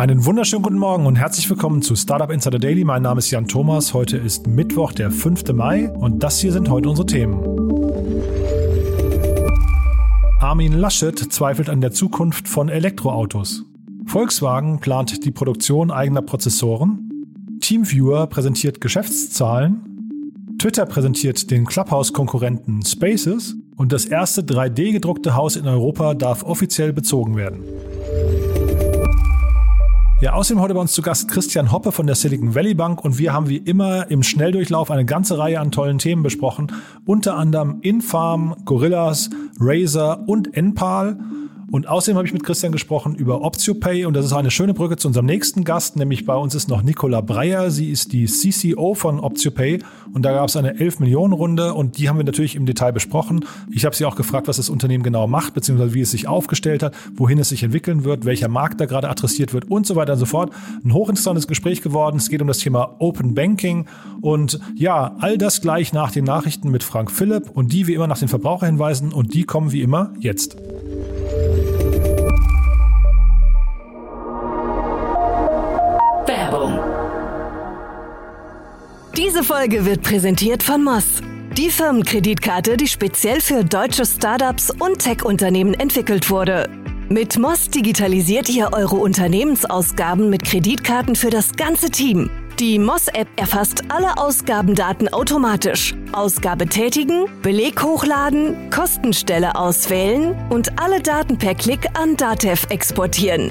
Einen wunderschönen guten Morgen und herzlich willkommen zu Startup Insider Daily. Mein Name ist Jan Thomas. Heute ist Mittwoch, der 5. Mai und das hier sind heute unsere Themen. Armin Laschet zweifelt an der Zukunft von Elektroautos. Volkswagen plant die Produktion eigener Prozessoren. Teamviewer präsentiert Geschäftszahlen. Twitter präsentiert den Clubhouse-Konkurrenten Spaces und das erste 3D-gedruckte Haus in Europa darf offiziell bezogen werden. Ja, außerdem heute bei uns zu Gast Christian Hoppe von der Silicon Valley Bank und wir haben wie immer im Schnelldurchlauf eine ganze Reihe an tollen Themen besprochen, unter anderem Infarm, Gorillas, Razer und Enpal. Und außerdem habe ich mit Christian gesprochen über OptioPay und das ist eine schöne Brücke zu unserem nächsten Gast, nämlich bei uns ist noch Nicola Breyer. Sie ist die CCO von OptioPay und da gab es eine 11 Millionen Runde und die haben wir natürlich im Detail besprochen. Ich habe sie auch gefragt, was das Unternehmen genau macht, beziehungsweise wie es sich aufgestellt hat, wohin es sich entwickeln wird, welcher Markt da gerade adressiert wird und so weiter und so fort. Ein hochinteressantes Gespräch geworden. Es geht um das Thema Open Banking und ja, all das gleich nach den Nachrichten mit Frank Philipp und die wie immer nach den Verbraucherhinweisen und die kommen wie immer jetzt. Diese Folge wird präsentiert von Moss. Die Firmenkreditkarte, die speziell für deutsche Startups und Tech-Unternehmen entwickelt wurde. Mit Moss digitalisiert ihr eure Unternehmensausgaben mit Kreditkarten für das ganze Team. Die Moss-App erfasst alle Ausgabendaten automatisch. Ausgabe tätigen, Beleg hochladen, Kostenstelle auswählen und alle Daten per Klick an Datev exportieren.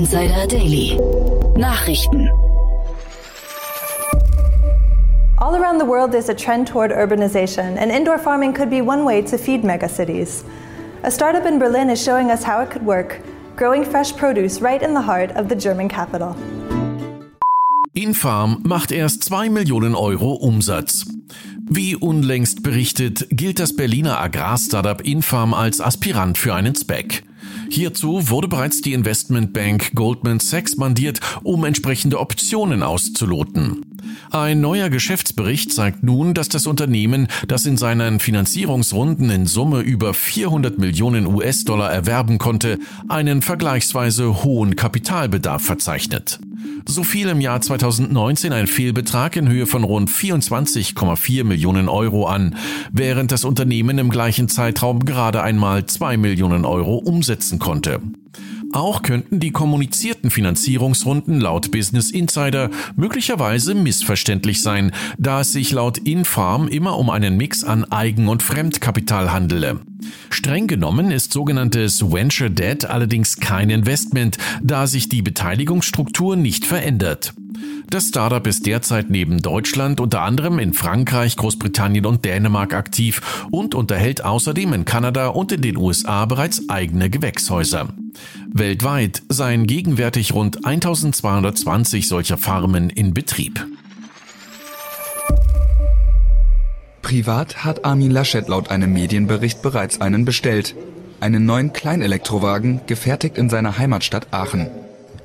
Insider Daily. Nachrichten. All around the world, there's a trend toward urbanization, and indoor farming could be one way to feed megacities. A startup in Berlin is showing us how it could work, growing fresh produce right in the heart of the German capital. Infarm macht erst 2 Millionen Euro Umsatz. Wie unlängst berichtet, gilt das Berliner Agrarstartup Infarm als Aspirant für einen Spec. Hierzu wurde bereits die Investmentbank Goldman Sachs mandiert, um entsprechende Optionen auszuloten. Ein neuer Geschäftsbericht zeigt nun, dass das Unternehmen, das in seinen Finanzierungsrunden in Summe über 400 Millionen US-Dollar erwerben konnte, einen vergleichsweise hohen Kapitalbedarf verzeichnet. So fiel im Jahr 2019 ein Fehlbetrag in Höhe von rund 24,4 Millionen Euro an, während das Unternehmen im gleichen Zeitraum gerade einmal 2 Millionen Euro umsetzen konnte. Auch könnten die kommunizierten Finanzierungsrunden laut Business Insider möglicherweise missverständlich sein, da es sich laut Infarm immer um einen Mix an Eigen- und Fremdkapital handele. Streng genommen ist sogenanntes Venture Debt allerdings kein Investment, da sich die Beteiligungsstruktur nicht verändert. Das Startup ist derzeit neben Deutschland unter anderem in Frankreich, Großbritannien und Dänemark aktiv und unterhält außerdem in Kanada und in den USA bereits eigene Gewächshäuser. Weltweit seien gegenwärtig rund 1220 solcher Farmen in Betrieb. Privat hat Armin Laschet laut einem Medienbericht bereits einen bestellt. Einen neuen Kleinelektrowagen, gefertigt in seiner Heimatstadt Aachen.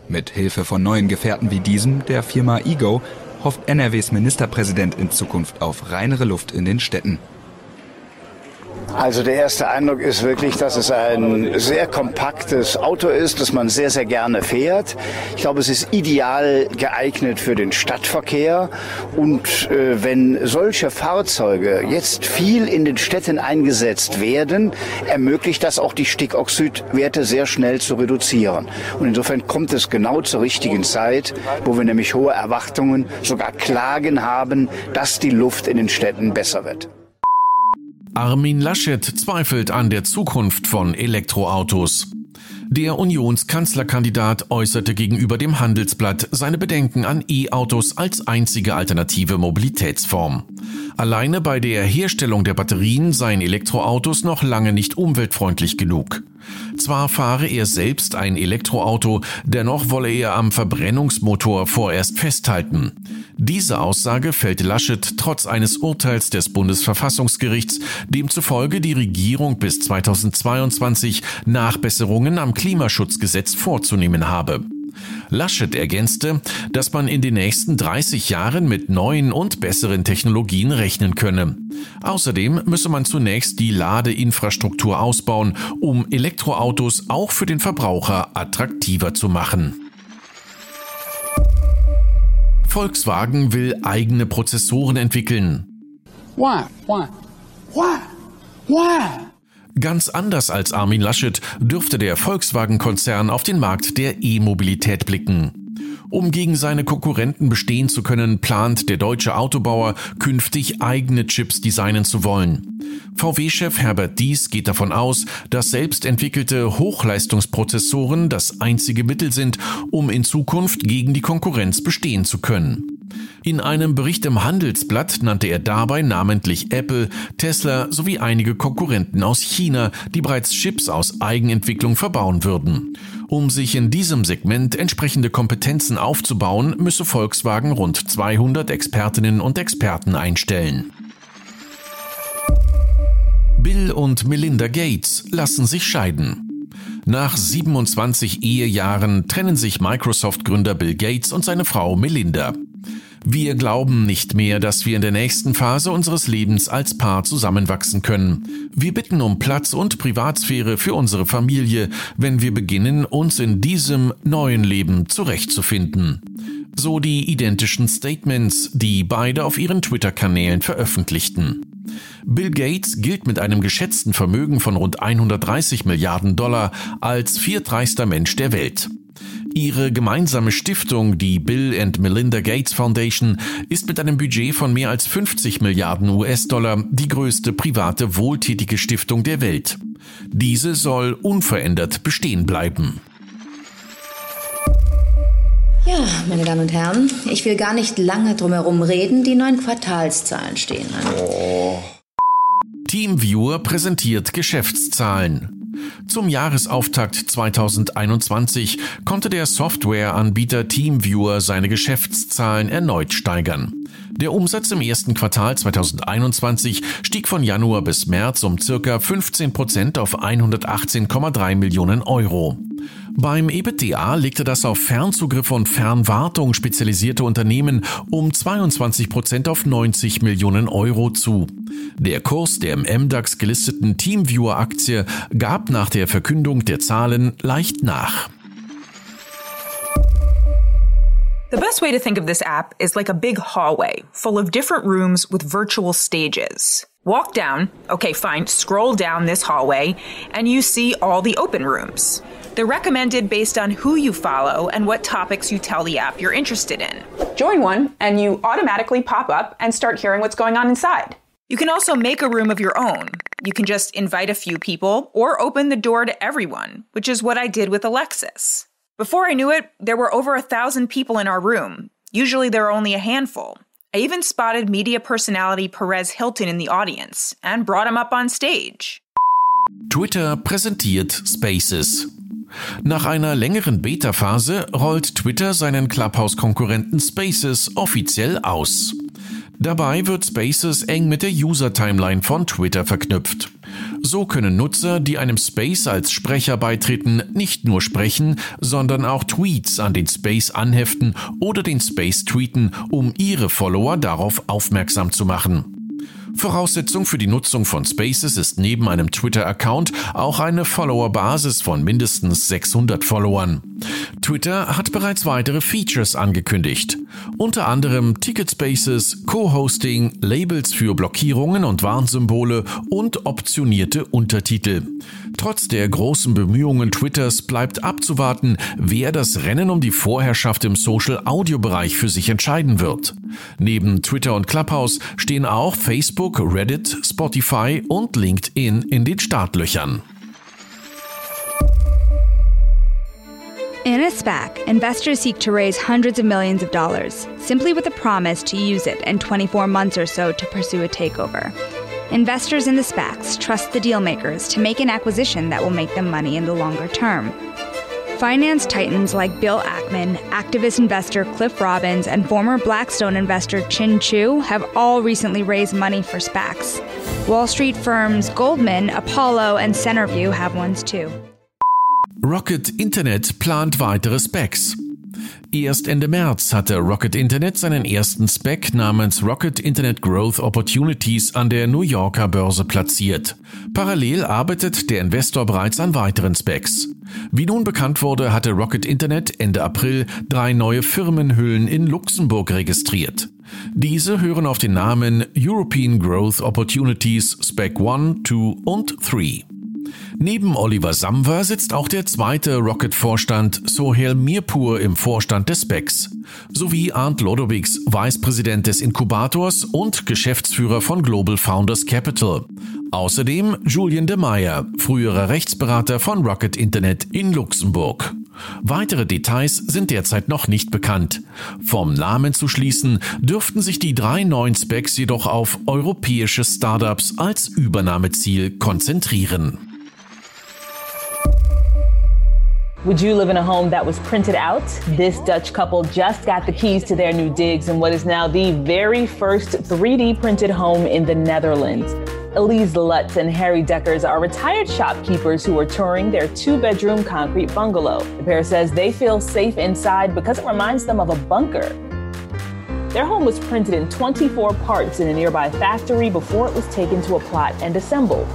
Mit Hilfe von neuen Gefährten wie diesem, der Firma Ego, hofft NRWs Ministerpräsident in Zukunft auf reinere Luft in den Städten. Also der erste Eindruck ist wirklich, dass es ein sehr kompaktes Auto ist, das man sehr, sehr gerne fährt. Ich glaube, es ist ideal geeignet für den Stadtverkehr. Und äh, wenn solche Fahrzeuge jetzt viel in den Städten eingesetzt werden, ermöglicht das auch die Stickoxidwerte sehr schnell zu reduzieren. Und insofern kommt es genau zur richtigen Zeit, wo wir nämlich hohe Erwartungen, sogar Klagen haben, dass die Luft in den Städten besser wird. Armin Laschet zweifelt an der Zukunft von Elektroautos. Der Unionskanzlerkandidat äußerte gegenüber dem Handelsblatt seine Bedenken an E-Autos als einzige alternative Mobilitätsform. Alleine bei der Herstellung der Batterien seien Elektroautos noch lange nicht umweltfreundlich genug. Zwar fahre er selbst ein Elektroauto, dennoch wolle er am Verbrennungsmotor vorerst festhalten. Diese Aussage fällt Laschet trotz eines Urteils des Bundesverfassungsgerichts, demzufolge die Regierung bis 2022 Nachbesserungen am Klimaschutzgesetz vorzunehmen habe. Laschet ergänzte, dass man in den nächsten 30 Jahren mit neuen und besseren Technologien rechnen könne. Außerdem müsse man zunächst die Ladeinfrastruktur ausbauen, um Elektroautos auch für den Verbraucher attraktiver zu machen. Volkswagen will eigene Prozessoren entwickeln. Why? Why? Why? Why? Ganz anders als Armin Laschet dürfte der Volkswagen-Konzern auf den Markt der E-Mobilität blicken. Um gegen seine Konkurrenten bestehen zu können, plant der deutsche Autobauer künftig eigene Chips designen zu wollen. VW-Chef Herbert Dies geht davon aus, dass selbst entwickelte Hochleistungsprozessoren das einzige Mittel sind, um in Zukunft gegen die Konkurrenz bestehen zu können. In einem Bericht im Handelsblatt nannte er dabei namentlich Apple, Tesla sowie einige Konkurrenten aus China, die bereits Chips aus Eigenentwicklung verbauen würden. Um sich in diesem Segment entsprechende Kompetenzen aufzubauen, müsse Volkswagen rund 200 Expertinnen und Experten einstellen. Bill und Melinda Gates lassen sich scheiden. Nach 27 Ehejahren trennen sich Microsoft-Gründer Bill Gates und seine Frau Melinda. Wir glauben nicht mehr, dass wir in der nächsten Phase unseres Lebens als Paar zusammenwachsen können. Wir bitten um Platz und Privatsphäre für unsere Familie, wenn wir beginnen, uns in diesem neuen Leben zurechtzufinden. So die identischen Statements, die beide auf ihren Twitter-Kanälen veröffentlichten. Bill Gates gilt mit einem geschätzten Vermögen von rund 130 Milliarden Dollar als viertreichster Mensch der Welt. Ihre gemeinsame Stiftung, die Bill and Melinda Gates Foundation, ist mit einem Budget von mehr als 50 Milliarden US-Dollar die größte private wohltätige Stiftung der Welt. Diese soll unverändert bestehen bleiben. Ja, meine Damen und Herren, ich will gar nicht lange drumherum reden. Die neuen Quartalszahlen stehen an. Oh. TeamViewer präsentiert Geschäftszahlen. Zum Jahresauftakt 2021 konnte der Softwareanbieter TeamViewer seine Geschäftszahlen erneut steigern. Der Umsatz im ersten Quartal 2021 stieg von Januar bis März um circa 15 Prozent auf 118,3 Millionen Euro. Beim EBITDA legte das auf Fernzugriff und Fernwartung spezialisierte Unternehmen um 22 Prozent auf 90 Millionen Euro zu. Der Kurs der im MDAX gelisteten Teamviewer-Aktie gab nach der Verkündung der Zahlen leicht nach. The best way to think of this app is like a big hallway full of different rooms with virtual stages. Walk down, okay, fine, scroll down this hallway, and you see all the open rooms. They're recommended based on who you follow and what topics you tell the app you're interested in. Join one, and you automatically pop up and start hearing what's going on inside. You can also make a room of your own. You can just invite a few people or open the door to everyone, which is what I did with Alexis. Before I knew it, there were over a thousand people in our room. Usually there are only a handful. I even spotted media personality Perez Hilton in the audience and brought him up on stage. Twitter präsentiert Spaces. Nach einer längeren Beta-Phase rollt Twitter seinen Clubhouse-Konkurrenten Spaces offiziell aus. Dabei wird Spaces eng mit der User-Timeline von Twitter verknüpft. So können Nutzer, die einem Space als Sprecher beitreten, nicht nur sprechen, sondern auch Tweets an den Space anheften oder den Space tweeten, um ihre Follower darauf aufmerksam zu machen. Voraussetzung für die Nutzung von Spaces ist neben einem Twitter-Account auch eine Follower-Basis von mindestens 600 Followern. Twitter hat bereits weitere Features angekündigt. Unter anderem Ticket Spaces, Co-Hosting, Labels für Blockierungen und Warnsymbole und optionierte Untertitel. Trotz der großen Bemühungen Twitters bleibt abzuwarten, wer das Rennen um die Vorherrschaft im Social-Audio-Bereich für sich entscheiden wird. Neben Twitter und Clubhouse stehen auch Facebook, Reddit, Spotify und LinkedIn in den Startlöchern. In a SPAC, investors seek to raise hundreds of millions of dollars, simply with a promise to use it in 24 months or so to pursue a takeover. Investors in the SPACs trust the dealmakers to make an acquisition that will make them money in the longer term. Finance titans like Bill Ackman, activist investor Cliff Robbins, and former Blackstone investor Chin Chu have all recently raised money for SPACs. Wall Street firms Goldman, Apollo, and Centerview have ones too. Rocket Internet plant weitere Specs. Erst Ende März hatte Rocket Internet seinen ersten Spec namens Rocket Internet Growth Opportunities an der New Yorker Börse platziert. Parallel arbeitet der Investor bereits an weiteren Specs. Wie nun bekannt wurde, hatte Rocket Internet Ende April drei neue Firmenhüllen in Luxemburg registriert. Diese hören auf den Namen European Growth Opportunities Spec 1, 2 und 3. Neben Oliver Samwer sitzt auch der zweite Rocket-Vorstand Sohail Mirpur im Vorstand des SPECs, sowie Arndt Lodowigs, Vicepräsident des Inkubators und Geschäftsführer von Global Founders Capital. Außerdem Julian de Meyer, früherer Rechtsberater von Rocket Internet in Luxemburg. Weitere Details sind derzeit noch nicht bekannt. Vom Namen zu schließen, dürften sich die drei neuen Specs jedoch auf europäische Startups als Übernahmeziel konzentrieren. Would you live in a home that was printed out? This Dutch couple just got the keys to their new digs in what is now the very first 3D printed home in the Netherlands. Elise Lutz and Harry Deckers are retired shopkeepers who are touring their two bedroom concrete bungalow. The pair says they feel safe inside because it reminds them of a bunker. Their home was printed in 24 parts in a nearby factory before it was taken to a plot and assembled.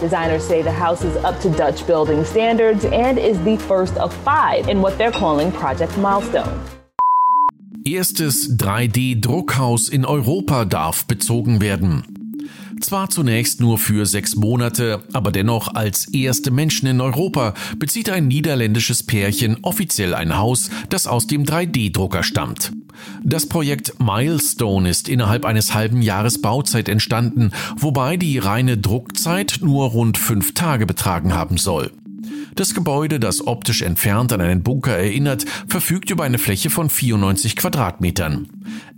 Designers say the house is up to Dutch building standards and is the first of five in what they're calling Project Milestone. Erstes 3D-Druckhaus in Europa darf bezogen werden. Zwar zunächst nur für sechs Monate, aber dennoch als erste Menschen in Europa bezieht ein niederländisches Pärchen offiziell ein Haus, das aus dem 3D-Drucker stammt. Das Projekt Milestone ist innerhalb eines halben Jahres Bauzeit entstanden, wobei die reine Druckzeit nur rund fünf Tage betragen haben soll. Das Gebäude, das optisch entfernt an einen Bunker erinnert, verfügt über eine Fläche von 94 Quadratmetern.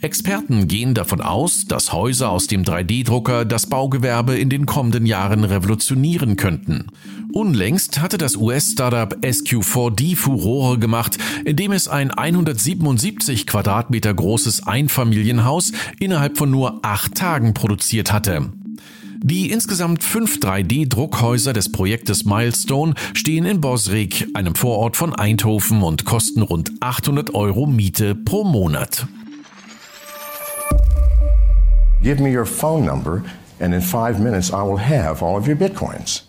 Experten gehen davon aus, dass Häuser aus dem 3D-Drucker das Baugewerbe in den kommenden Jahren revolutionieren könnten. Unlängst hatte das US-Startup SQ4D Furore gemacht, indem es ein 177 Quadratmeter großes Einfamilienhaus innerhalb von nur acht Tagen produziert hatte. Die insgesamt fünf 3D-Druckhäuser des Projektes Milestone stehen in Bosrik, einem Vorort von Eindhoven und kosten rund 800 Euro Miete pro Monat. Give me your phone number and in five minutes I will have all of your bitcoins.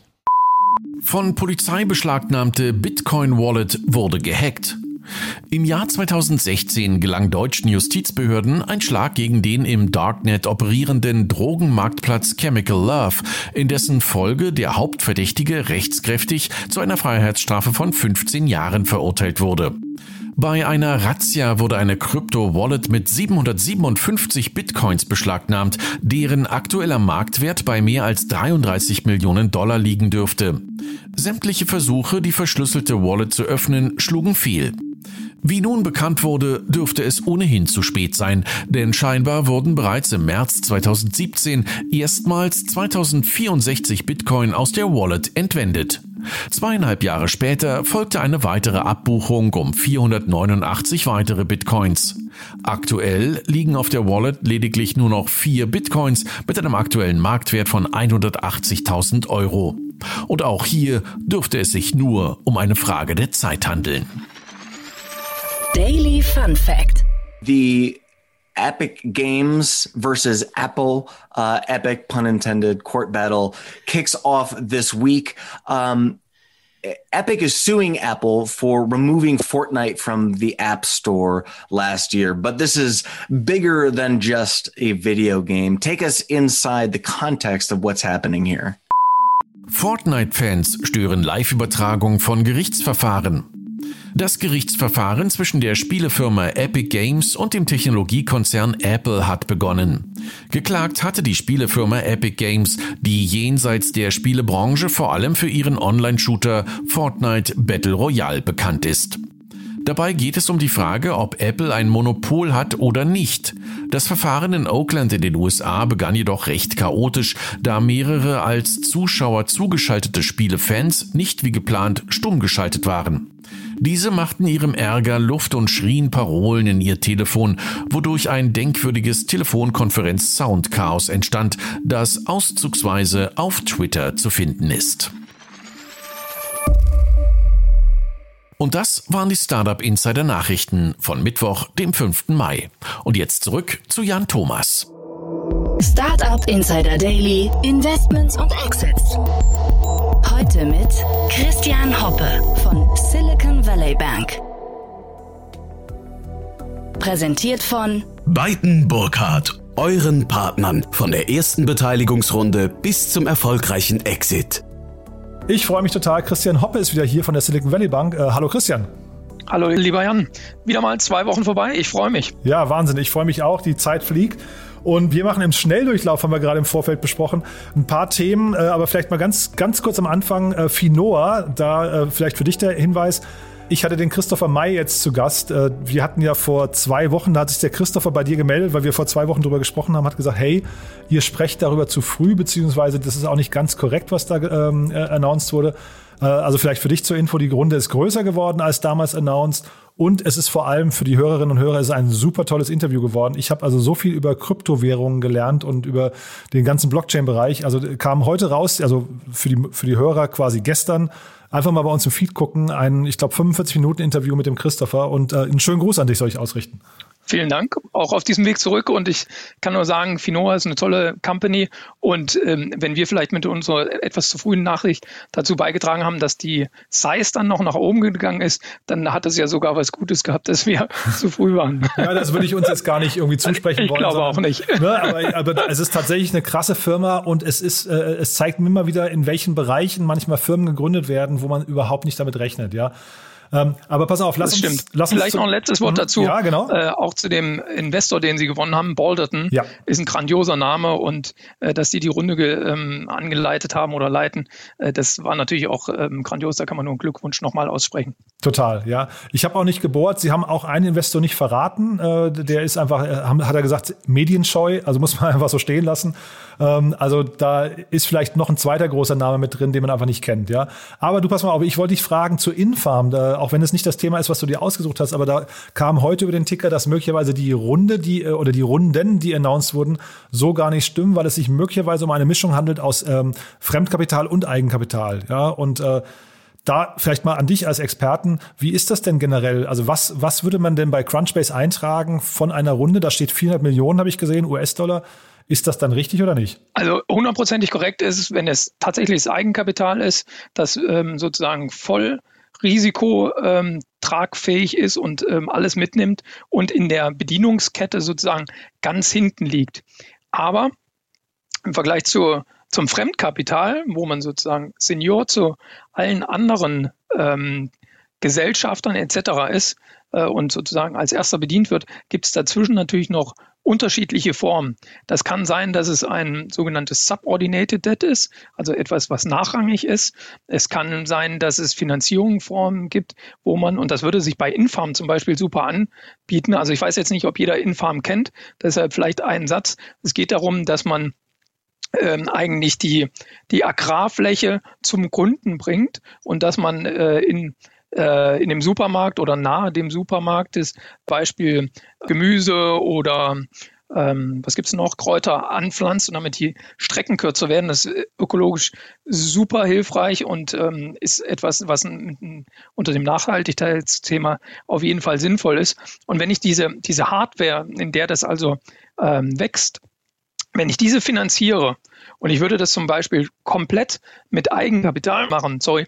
Von Polizei beschlagnahmte Bitcoin-Wallet wurde gehackt. Im Jahr 2016 gelang deutschen Justizbehörden ein Schlag gegen den im Darknet operierenden Drogenmarktplatz Chemical Love, in dessen Folge der Hauptverdächtige rechtskräftig zu einer Freiheitsstrafe von 15 Jahren verurteilt wurde. Bei einer Razzia wurde eine Krypto-Wallet mit 757 Bitcoins beschlagnahmt, deren aktueller Marktwert bei mehr als 33 Millionen Dollar liegen dürfte. Sämtliche Versuche, die verschlüsselte Wallet zu öffnen, schlugen fehl. Wie nun bekannt wurde, dürfte es ohnehin zu spät sein, denn scheinbar wurden bereits im März 2017 erstmals 2064 Bitcoin aus der Wallet entwendet. Zweieinhalb Jahre später folgte eine weitere Abbuchung um 489 weitere Bitcoins. Aktuell liegen auf der Wallet lediglich nur noch vier Bitcoins mit einem aktuellen Marktwert von 180.000 Euro. Und auch hier dürfte es sich nur um eine Frage der Zeit handeln. Daily Fun Fact. The Epic Games versus Apple, uh, Epic, pun intended, court battle kicks off this week. Um, Epic is suing Apple for removing Fortnite from the App Store last year, but this is bigger than just a video game. Take us inside the context of what's happening here. Fortnite-Fans stören Live-Übertragung von Gerichtsverfahren. Das Gerichtsverfahren zwischen der Spielefirma Epic Games und dem Technologiekonzern Apple hat begonnen. Geklagt hatte die Spielefirma Epic Games, die jenseits der Spielebranche vor allem für ihren Online-Shooter Fortnite Battle Royale bekannt ist. Dabei geht es um die Frage, ob Apple ein Monopol hat oder nicht. Das Verfahren in Oakland in den USA begann jedoch recht chaotisch, da mehrere als Zuschauer zugeschaltete Spielefans nicht wie geplant stumm geschaltet waren. Diese machten ihrem Ärger Luft und schrien Parolen in ihr Telefon, wodurch ein denkwürdiges Telefonkonferenz-Soundchaos entstand, das auszugsweise auf Twitter zu finden ist. Und das waren die Startup Insider Nachrichten von Mittwoch, dem 5. Mai. Und jetzt zurück zu Jan Thomas. Startup Insider Daily, Investments und Exits. Heute mit Christian Hoppe von Silicon Valley Bank. Präsentiert von Beiten Burkhardt, euren Partnern von der ersten Beteiligungsrunde bis zum erfolgreichen Exit. Ich freue mich total. Christian Hoppe ist wieder hier von der Silicon Valley Bank. Äh, hallo Christian. Hallo lieber Jan. Wieder mal zwei Wochen vorbei. Ich freue mich. Ja, Wahnsinn. Ich freue mich auch. Die Zeit fliegt. Und wir machen im Schnelldurchlauf, haben wir gerade im Vorfeld besprochen, ein paar Themen, äh, aber vielleicht mal ganz, ganz kurz am Anfang. Äh, Finoa, da äh, vielleicht für dich der Hinweis. Ich hatte den Christopher May jetzt zu Gast. Äh, wir hatten ja vor zwei Wochen, da hat sich der Christopher bei dir gemeldet, weil wir vor zwei Wochen darüber gesprochen haben, hat gesagt, hey, ihr sprecht darüber zu früh, beziehungsweise das ist auch nicht ganz korrekt, was da ähm, äh, announced wurde. Äh, also vielleicht für dich zur Info, die Runde ist größer geworden als damals announced. Und es ist vor allem für die Hörerinnen und Hörer ist ein super tolles Interview geworden. Ich habe also so viel über Kryptowährungen gelernt und über den ganzen Blockchain-Bereich. Also kam heute raus, also für die, für die Hörer quasi gestern, einfach mal bei uns im Feed gucken. Ein, ich glaube, 45 Minuten Interview mit dem Christopher und äh, einen schönen Gruß an dich soll ich ausrichten. Vielen Dank, auch auf diesem Weg zurück. Und ich kann nur sagen, Finoa ist eine tolle Company. Und ähm, wenn wir vielleicht mit unserer etwas zu frühen Nachricht dazu beigetragen haben, dass die Size dann noch nach oben gegangen ist, dann hat es ja sogar was Gutes gehabt, dass wir zu früh waren. Ja, das würde ich uns jetzt gar nicht irgendwie zusprechen ich wollen. Ich glaube auch nicht. Ne, aber, aber, es ist tatsächlich eine krasse Firma und es ist, äh, es zeigt mir immer wieder, in welchen Bereichen manchmal Firmen gegründet werden, wo man überhaupt nicht damit rechnet. Ja. Ähm, aber pass auf, lass das uns, stimmt. lass Vielleicht noch ein letztes Wort Mhm. dazu. Ja, genau. Äh, auch zu dem Investor, den Sie gewonnen haben, Balderton, Ja. ist ein grandioser Name und äh, dass die die Runde ähm, angeleitet haben oder leiten, äh, das war natürlich auch ähm, grandios. Da kann man nur einen Glückwunsch nochmal aussprechen. Total, ja. Ich habe auch nicht gebohrt. Sie haben auch einen Investor nicht verraten. Äh, der ist einfach, äh, haben- hat er gesagt, medienscheu. Also muss man einfach so stehen lassen. Ähm, also da ist vielleicht noch ein zweiter großer Name mit drin, den man einfach nicht kennt, ja. Aber du pass mal auf, ich wollte dich fragen zu Infarm, da, auch wenn es nicht das Thema ist, was du dir ausgesucht hast, aber da kam heute über den Ticker, dass möglicherweise die Runde, die äh, oder die Runden, die announced wurden, so gar nicht stimmen, weil es sich möglicherweise um eine Mischung handelt aus ähm, Fremdkapital und Eigenkapital, ja. Und äh, da vielleicht mal an dich als Experten, wie ist das denn generell? Also was, was würde man denn bei Crunchbase eintragen von einer Runde? Da steht 400 Millionen, habe ich gesehen, US-Dollar. Ist das dann richtig oder nicht? Also hundertprozentig korrekt ist wenn es tatsächlich das Eigenkapital ist, das ähm, sozusagen voll Risiko ähm, tragfähig ist und ähm, alles mitnimmt und in der Bedienungskette sozusagen ganz hinten liegt. Aber im Vergleich zur, zum Fremdkapital, wo man sozusagen Senior zu allen anderen ähm, Gesellschaftern etc. ist äh, und sozusagen als erster bedient wird, gibt es dazwischen natürlich noch unterschiedliche Formen. Das kann sein, dass es ein sogenanntes Subordinated Debt ist, also etwas, was nachrangig ist. Es kann sein, dass es Finanzierungsformen gibt, wo man, und das würde sich bei Infarm zum Beispiel super anbieten. Also ich weiß jetzt nicht, ob jeder Infarm kennt, deshalb vielleicht einen Satz. Es geht darum, dass man ähm, eigentlich die, die Agrarfläche zum Gründen bringt und dass man äh, in, äh, in dem Supermarkt oder nahe dem Supermarkt ist, Beispiel Gemüse oder ähm, was gibt's noch, Kräuter anpflanzt und damit die Strecken kürzer werden. Das ist ökologisch super hilfreich und ähm, ist etwas, was n- n- unter dem Nachhaltigkeitsthema auf jeden Fall sinnvoll ist. Und wenn ich diese, diese Hardware, in der das also ähm, wächst, wenn ich diese finanziere und ich würde das zum Beispiel komplett mit Eigenkapital machen, sorry,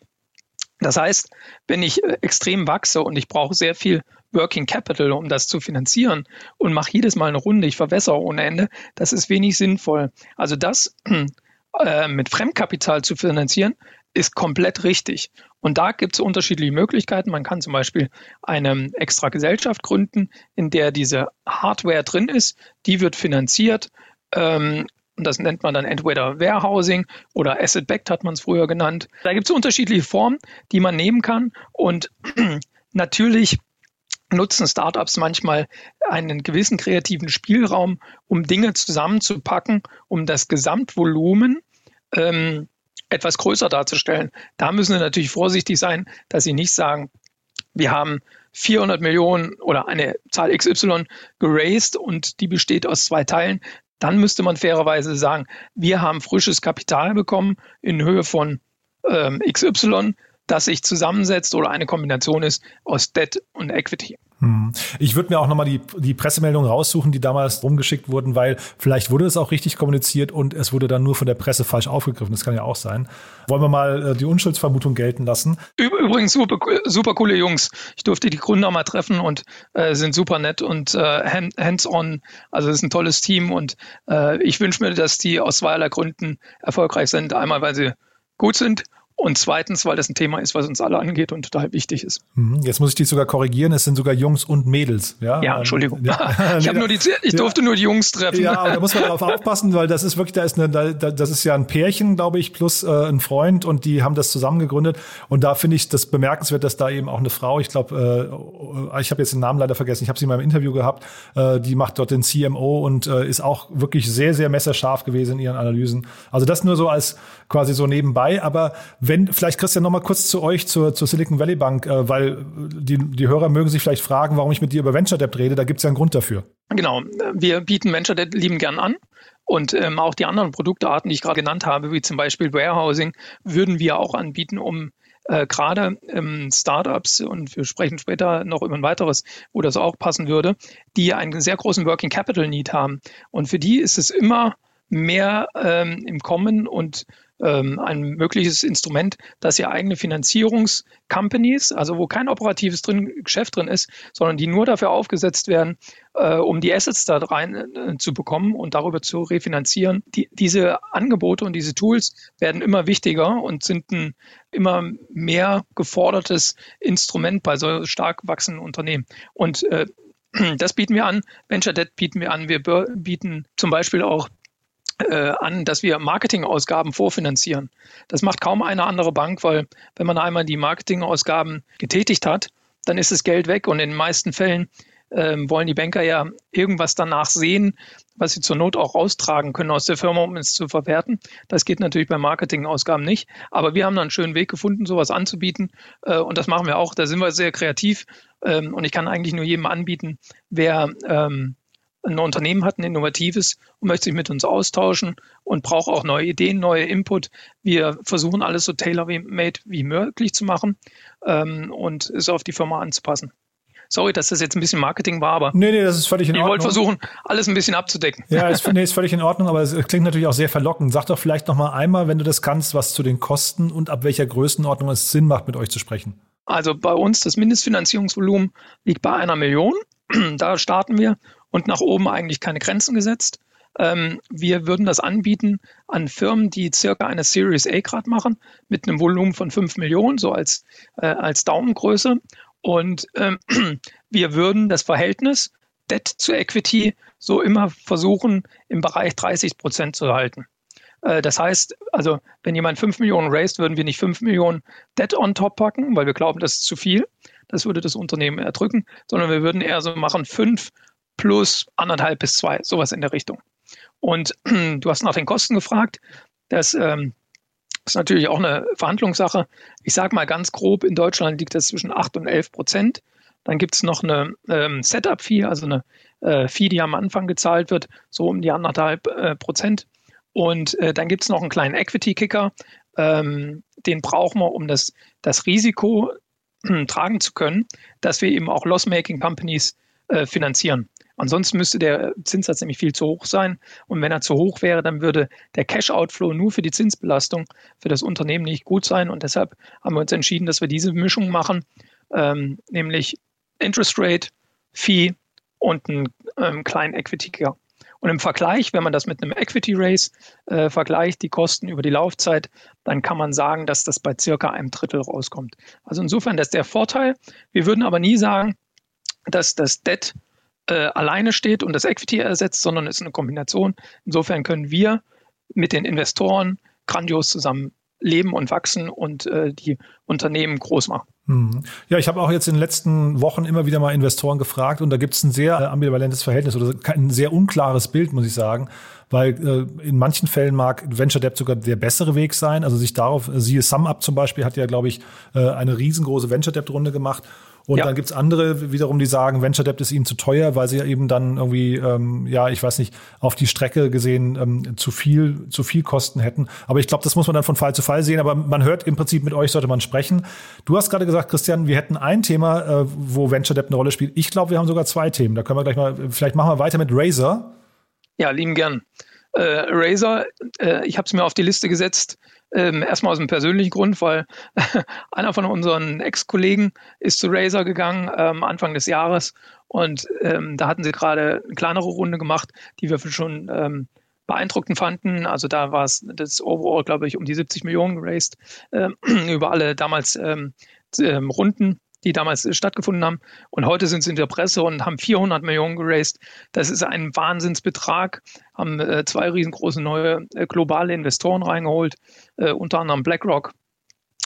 das heißt, wenn ich äh, extrem wachse und ich brauche sehr viel Working Capital, um das zu finanzieren und mache jedes Mal eine Runde, ich verwässere ohne Ende, das ist wenig sinnvoll. Also das äh, mit Fremdkapital zu finanzieren, ist komplett richtig. Und da gibt es unterschiedliche Möglichkeiten. Man kann zum Beispiel eine extra Gesellschaft gründen, in der diese Hardware drin ist. Die wird finanziert. Ähm, und das nennt man dann entweder Warehousing oder Asset-Backed hat man es früher genannt. Da gibt es unterschiedliche Formen, die man nehmen kann. Und natürlich nutzen Startups manchmal einen gewissen kreativen Spielraum, um Dinge zusammenzupacken, um das Gesamtvolumen ähm, etwas größer darzustellen. Da müssen Sie natürlich vorsichtig sein, dass Sie nicht sagen, wir haben 400 Millionen oder eine Zahl XY geraced und die besteht aus zwei Teilen. Dann müsste man fairerweise sagen, wir haben frisches Kapital bekommen in Höhe von ähm, XY, das sich zusammensetzt oder eine Kombination ist aus Debt und Equity. Hm. Ich würde mir auch nochmal die, die Pressemeldungen raussuchen, die damals rumgeschickt wurden, weil vielleicht wurde es auch richtig kommuniziert und es wurde dann nur von der Presse falsch aufgegriffen. Das kann ja auch sein. Wollen wir mal äh, die Unschuldsvermutung gelten lassen? Übrigens super, super coole Jungs. Ich durfte die Gründer mal treffen und äh, sind super nett und äh, hands-on. Also es ist ein tolles Team und äh, ich wünsche mir, dass die aus zweierlei Gründen erfolgreich sind. Einmal, weil sie gut sind und zweitens, weil das ein Thema ist, was uns alle angeht und total wichtig ist. Mhm. Jetzt muss ich dich sogar korrigieren, es sind sogar Jungs und Mädels. Ja, ja Entschuldigung. Ja. ich, nur die, ich durfte ja. nur die Jungs treffen. Ja, da muss man darauf aufpassen, weil das ist wirklich, da ist eine, da, das ist ja ein Pärchen, glaube ich, plus äh, ein Freund und die haben das zusammen gegründet. Und da finde ich das bemerkenswert, dass da eben auch eine Frau, ich glaube, äh, ich habe jetzt den Namen leider vergessen, ich habe sie mal im Interview gehabt, äh, die macht dort den CMO und äh, ist auch wirklich sehr, sehr messerscharf gewesen in ihren Analysen. Also das nur so als quasi so nebenbei, aber wenn, vielleicht Christian, noch mal kurz zu euch, zur, zur Silicon Valley Bank, äh, weil die, die Hörer mögen sich vielleicht fragen, warum ich mit dir über Venture Debt rede. Da gibt es ja einen Grund dafür. Genau. Wir bieten Venture Debt lieben gern an. Und ähm, auch die anderen Produktarten, die ich gerade genannt habe, wie zum Beispiel Warehousing, würden wir auch anbieten, um äh, gerade ähm, Startups, und wir sprechen später noch über ein weiteres, wo das auch passen würde, die einen sehr großen Working Capital Need haben. Und für die ist es immer mehr ähm, im Kommen und ähm, ein mögliches Instrument, dass ihr eigene Finanzierungscompanies, also wo kein operatives drin, Geschäft drin ist, sondern die nur dafür aufgesetzt werden, äh, um die Assets da rein äh, zu bekommen und darüber zu refinanzieren. Die, diese Angebote und diese Tools werden immer wichtiger und sind ein immer mehr gefordertes Instrument bei so stark wachsenden Unternehmen. Und äh, das bieten wir an. Venture Debt bieten wir an. Wir bieten zum Beispiel auch an, dass wir Marketingausgaben vorfinanzieren. Das macht kaum eine andere Bank, weil wenn man einmal die Marketingausgaben getätigt hat, dann ist das Geld weg und in den meisten Fällen ähm, wollen die Banker ja irgendwas danach sehen, was sie zur Not auch raustragen können aus der Firma, um es zu verwerten. Das geht natürlich bei Marketingausgaben nicht. Aber wir haben da einen schönen Weg gefunden, sowas anzubieten. Äh, und das machen wir auch. Da sind wir sehr kreativ. Ähm, und ich kann eigentlich nur jedem anbieten, wer ähm, ein Unternehmen hat, ein innovatives und möchte sich mit uns austauschen und braucht auch neue Ideen, neue Input. Wir versuchen alles so tailor-made wie möglich zu machen ähm, und es auf die Firma anzupassen. Sorry, dass das jetzt ein bisschen Marketing war, aber nee, nee, das ist völlig in ich Ordnung. wollte versuchen, alles ein bisschen abzudecken. Ja, ist, nee, ist völlig in Ordnung, aber es klingt natürlich auch sehr verlockend. Sag doch vielleicht noch mal einmal, wenn du das kannst, was zu den Kosten und ab welcher Größenordnung es Sinn macht, mit euch zu sprechen. Also bei uns das Mindestfinanzierungsvolumen liegt bei einer Million. Da starten wir und nach oben eigentlich keine Grenzen gesetzt. Ähm, wir würden das anbieten an Firmen, die circa eine Series A Grad machen, mit einem Volumen von 5 Millionen, so als, äh, als Daumengröße. Und ähm, wir würden das Verhältnis Debt zu Equity so immer versuchen, im Bereich 30 Prozent zu halten. Äh, das heißt, also wenn jemand 5 Millionen raised, würden wir nicht 5 Millionen Debt on top packen, weil wir glauben, das ist zu viel. Das würde das Unternehmen erdrücken, sondern wir würden eher so machen 5 plus anderthalb bis zwei, sowas in der Richtung. Und du hast nach den Kosten gefragt. Das ähm, ist natürlich auch eine Verhandlungssache. Ich sage mal ganz grob, in Deutschland liegt das zwischen 8 und 11 Prozent. Dann gibt es noch eine ähm, Setup-Fee, also eine äh, Fee, die am Anfang gezahlt wird, so um die anderthalb äh, Prozent. Und äh, dann gibt es noch einen kleinen Equity-Kicker. Ähm, den brauchen wir, um das, das Risiko tragen zu können, dass wir eben auch Loss-Making Companies äh, finanzieren. Ansonsten müsste der Zinssatz nämlich viel zu hoch sein. Und wenn er zu hoch wäre, dann würde der Cash-Outflow nur für die Zinsbelastung für das Unternehmen nicht gut sein. Und deshalb haben wir uns entschieden, dass wir diese Mischung machen, ähm, nämlich Interest Rate, Fee und einen ähm, kleinen Equity-Kicker. Und im Vergleich, wenn man das mit einem Equity Race äh, vergleicht, die Kosten über die Laufzeit, dann kann man sagen, dass das bei circa einem Drittel rauskommt. Also insofern, das ist der Vorteil. Wir würden aber nie sagen, dass das Debt äh, alleine steht und das Equity ersetzt, sondern es ist eine Kombination. Insofern können wir mit den Investoren grandios zusammen leben und wachsen und äh, die Unternehmen groß machen. Mhm. Ja, ich habe auch jetzt in den letzten Wochen immer wieder mal Investoren gefragt und da gibt es ein sehr äh, ambivalentes Verhältnis oder ein sehr unklares Bild, muss ich sagen, weil äh, in manchen Fällen mag Venture Debt sogar der bessere Weg sein. Also sich darauf, äh, siehe SumUp zum Beispiel, hat ja, glaube ich, eine riesengroße Venture Debt Runde gemacht und ja. dann gibt's andere wiederum, die sagen, Venture Debt ist ihnen zu teuer, weil sie ja eben dann irgendwie, ähm, ja, ich weiß nicht, auf die Strecke gesehen ähm, zu viel, zu viel Kosten hätten. Aber ich glaube, das muss man dann von Fall zu Fall sehen. Aber man hört im Prinzip, mit euch sollte man sprechen. Du hast gerade gesagt, Christian, wir hätten ein Thema, äh, wo Venture Debt eine Rolle spielt. Ich glaube, wir haben sogar zwei Themen. Da können wir gleich mal, vielleicht machen wir weiter mit Razer. Ja, lieben gern. Äh, Razer, äh, ich habe es mir auf die Liste gesetzt, ähm, erstmal aus einem persönlichen Grund, weil einer von unseren Ex-Kollegen ist zu Razer gegangen ähm, Anfang des Jahres und ähm, da hatten sie gerade eine kleinere Runde gemacht, die wir schon ähm, beeindruckend fanden. Also da war es das Overall, glaube ich, um die 70 Millionen geraced äh, über alle damals ähm, ähm, Runden die damals stattgefunden haben. Und heute sind sie in der Presse und haben 400 Millionen geraced. Das ist ein Wahnsinnsbetrag. Haben äh, zwei riesengroße neue äh, globale Investoren reingeholt, äh, unter anderem BlackRock.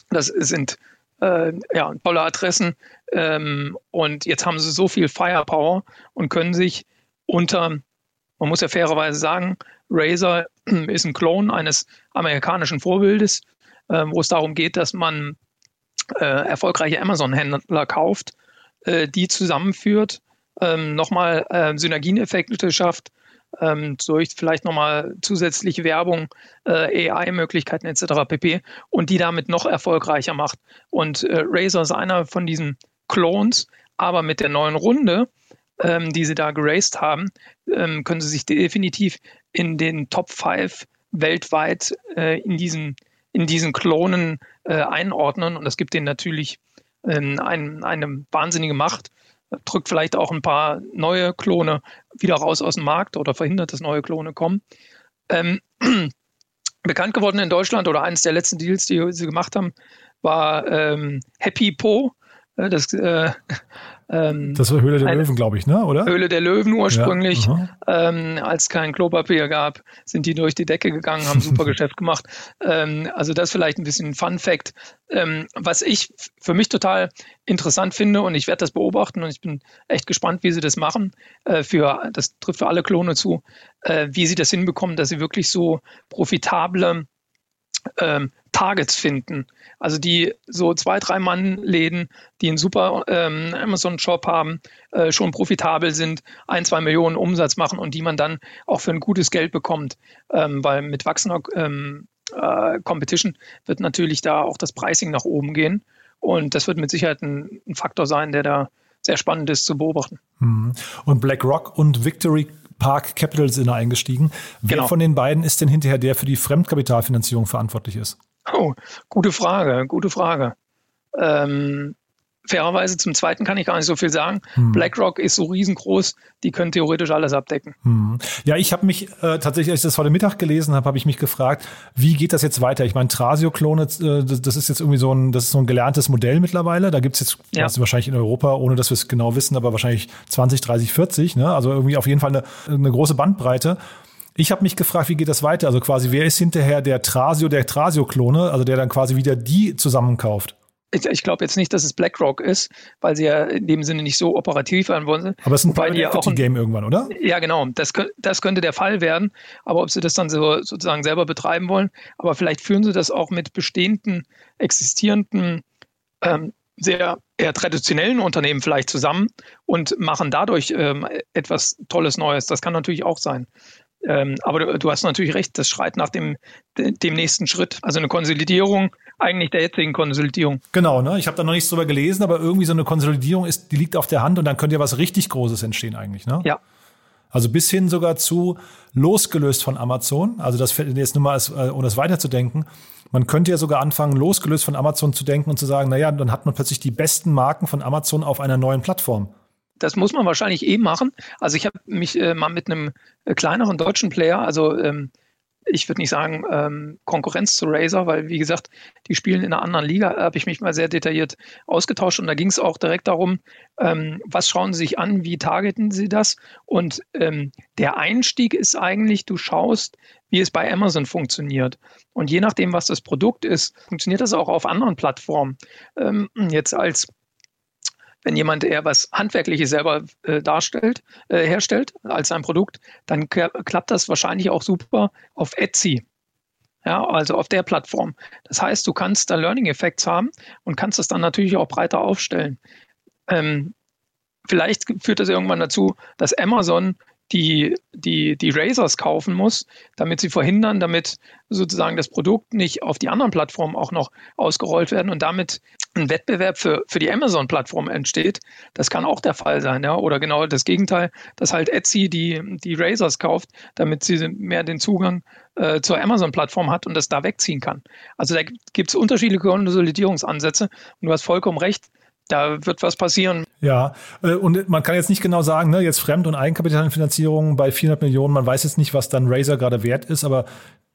Das sind äh, ja, tolle Adressen. Ähm, und jetzt haben sie so viel Firepower und können sich unter, man muss ja fairerweise sagen, Razer ist ein Klon eines amerikanischen Vorbildes, äh, wo es darum geht, dass man äh, erfolgreiche Amazon-Händler kauft, äh, die zusammenführt, ähm, nochmal äh, Synergieneffekte schafft, ähm, durch vielleicht nochmal zusätzliche Werbung, äh, AI-Möglichkeiten etc. pp. und die damit noch erfolgreicher macht. Und äh, Razer ist einer von diesen Clones, aber mit der neuen Runde, ähm, die sie da geraced haben, ähm, können sie sich definitiv in den Top 5 weltweit äh, in diesen in diesen Klonen äh, einordnen. Und das gibt denen natürlich ähm, ein, eine wahnsinnige Macht, drückt vielleicht auch ein paar neue Klone wieder raus aus dem Markt oder verhindert, dass neue Klone kommen. Ähm, bekannt geworden in Deutschland oder eines der letzten Deals, die sie gemacht haben, war ähm, Happy Po. Äh, das äh, ähm, das war Höhle der Löwen, glaube ich, ne? oder? Höhle der Löwen ursprünglich. Ja, ähm, als kein Klopapier gab, sind die durch die Decke gegangen, haben super Geschäft gemacht. Ähm, also das vielleicht ein bisschen Fun Fact. Ähm, was ich für mich total interessant finde und ich werde das beobachten und ich bin echt gespannt, wie sie das machen. Äh, für, das trifft für alle Klone zu, äh, wie sie das hinbekommen, dass sie wirklich so profitable ähm, Targets finden. Also die so zwei, drei Mann-Läden, die einen super ähm, Amazon-Shop haben, äh, schon profitabel sind, ein, zwei Millionen Umsatz machen und die man dann auch für ein gutes Geld bekommt. Ähm, weil mit wachsender ähm, äh, Competition wird natürlich da auch das Pricing nach oben gehen. Und das wird mit Sicherheit ein, ein Faktor sein, der da sehr spannend ist zu beobachten. Mhm. Und BlackRock und Victory Park Capital sind da eingestiegen. Wer genau. von den beiden ist denn hinterher der für die Fremdkapitalfinanzierung verantwortlich ist? Oh, gute Frage, gute Frage. Ähm, fairerweise zum zweiten kann ich gar nicht so viel sagen. Hm. BlackRock ist so riesengroß, die können theoretisch alles abdecken. Hm. Ja, ich habe mich äh, tatsächlich, als ich das heute Mittag gelesen habe, habe ich mich gefragt, wie geht das jetzt weiter? Ich meine, Trasio-Klone, äh, das, das, ist jetzt irgendwie so ein, das ist so ein gelerntes Modell mittlerweile. Da gibt es jetzt ja. wahrscheinlich in Europa, ohne dass wir es genau wissen, aber wahrscheinlich 20, 30, 40. Ne? Also irgendwie auf jeden Fall eine, eine große Bandbreite. Ich habe mich gefragt, wie geht das weiter? Also quasi, wer ist hinterher der Trasio, der Trasio-Klone, also der dann quasi wieder die zusammenkauft? Ich, ich glaube jetzt nicht, dass es BlackRock ist, weil sie ja in dem Sinne nicht so operativ werden wollen. Aber es ist ein Private Equity Game irgendwann, oder? Ja, genau. Das, das könnte der Fall werden. Aber ob sie das dann so, sozusagen selber betreiben wollen, aber vielleicht führen sie das auch mit bestehenden, existierenden, ähm, sehr eher traditionellen Unternehmen vielleicht zusammen und machen dadurch ähm, etwas Tolles Neues. Das kann natürlich auch sein. Ähm, aber du, du, hast natürlich recht, das schreit nach dem, dem nächsten Schritt. Also eine Konsolidierung eigentlich der jetzigen Konsolidierung. Genau, ne? Ich habe da noch nichts drüber gelesen, aber irgendwie so eine Konsolidierung ist, die liegt auf der Hand und dann könnte ja was richtig Großes entstehen eigentlich, ne? Ja. Also bis hin sogar zu losgelöst von Amazon. Also das fällt jetzt nur mal, als, äh, um das weiterzudenken. Man könnte ja sogar anfangen, losgelöst von Amazon zu denken und zu sagen, naja, dann hat man plötzlich die besten Marken von Amazon auf einer neuen Plattform. Das muss man wahrscheinlich eh machen. Also ich habe mich äh, mal mit einem äh, kleineren deutschen Player, also ähm, ich würde nicht sagen ähm, Konkurrenz zu Razer, weil wie gesagt, die spielen in einer anderen Liga, habe ich mich mal sehr detailliert ausgetauscht und da ging es auch direkt darum, ähm, was schauen sie sich an, wie targeten sie das und ähm, der Einstieg ist eigentlich, du schaust, wie es bei Amazon funktioniert und je nachdem, was das Produkt ist, funktioniert das auch auf anderen Plattformen. Ähm, jetzt als wenn jemand eher was Handwerkliches selber äh, darstellt, äh, herstellt als sein Produkt, dann klappt das wahrscheinlich auch super auf Etsy. Ja, also auf der Plattform. Das heißt, du kannst da Learning Effects haben und kannst das dann natürlich auch breiter aufstellen. Ähm, vielleicht führt das irgendwann dazu, dass Amazon die, die, die Razors kaufen muss, damit sie verhindern, damit sozusagen das Produkt nicht auf die anderen Plattformen auch noch ausgerollt werden und damit ein Wettbewerb für, für die Amazon-Plattform entsteht. Das kann auch der Fall sein, ja. Oder genau das Gegenteil, dass halt Etsy die, die Razors kauft, damit sie mehr den Zugang äh, zur Amazon-Plattform hat und das da wegziehen kann. Also da gibt es unterschiedliche Konsolidierungsansätze und du hast vollkommen recht da wird was passieren. Ja, äh, und man kann jetzt nicht genau sagen, ne, jetzt Fremd- und Eigenkapitalfinanzierung bei 400 Millionen, man weiß jetzt nicht, was dann Razer gerade wert ist, aber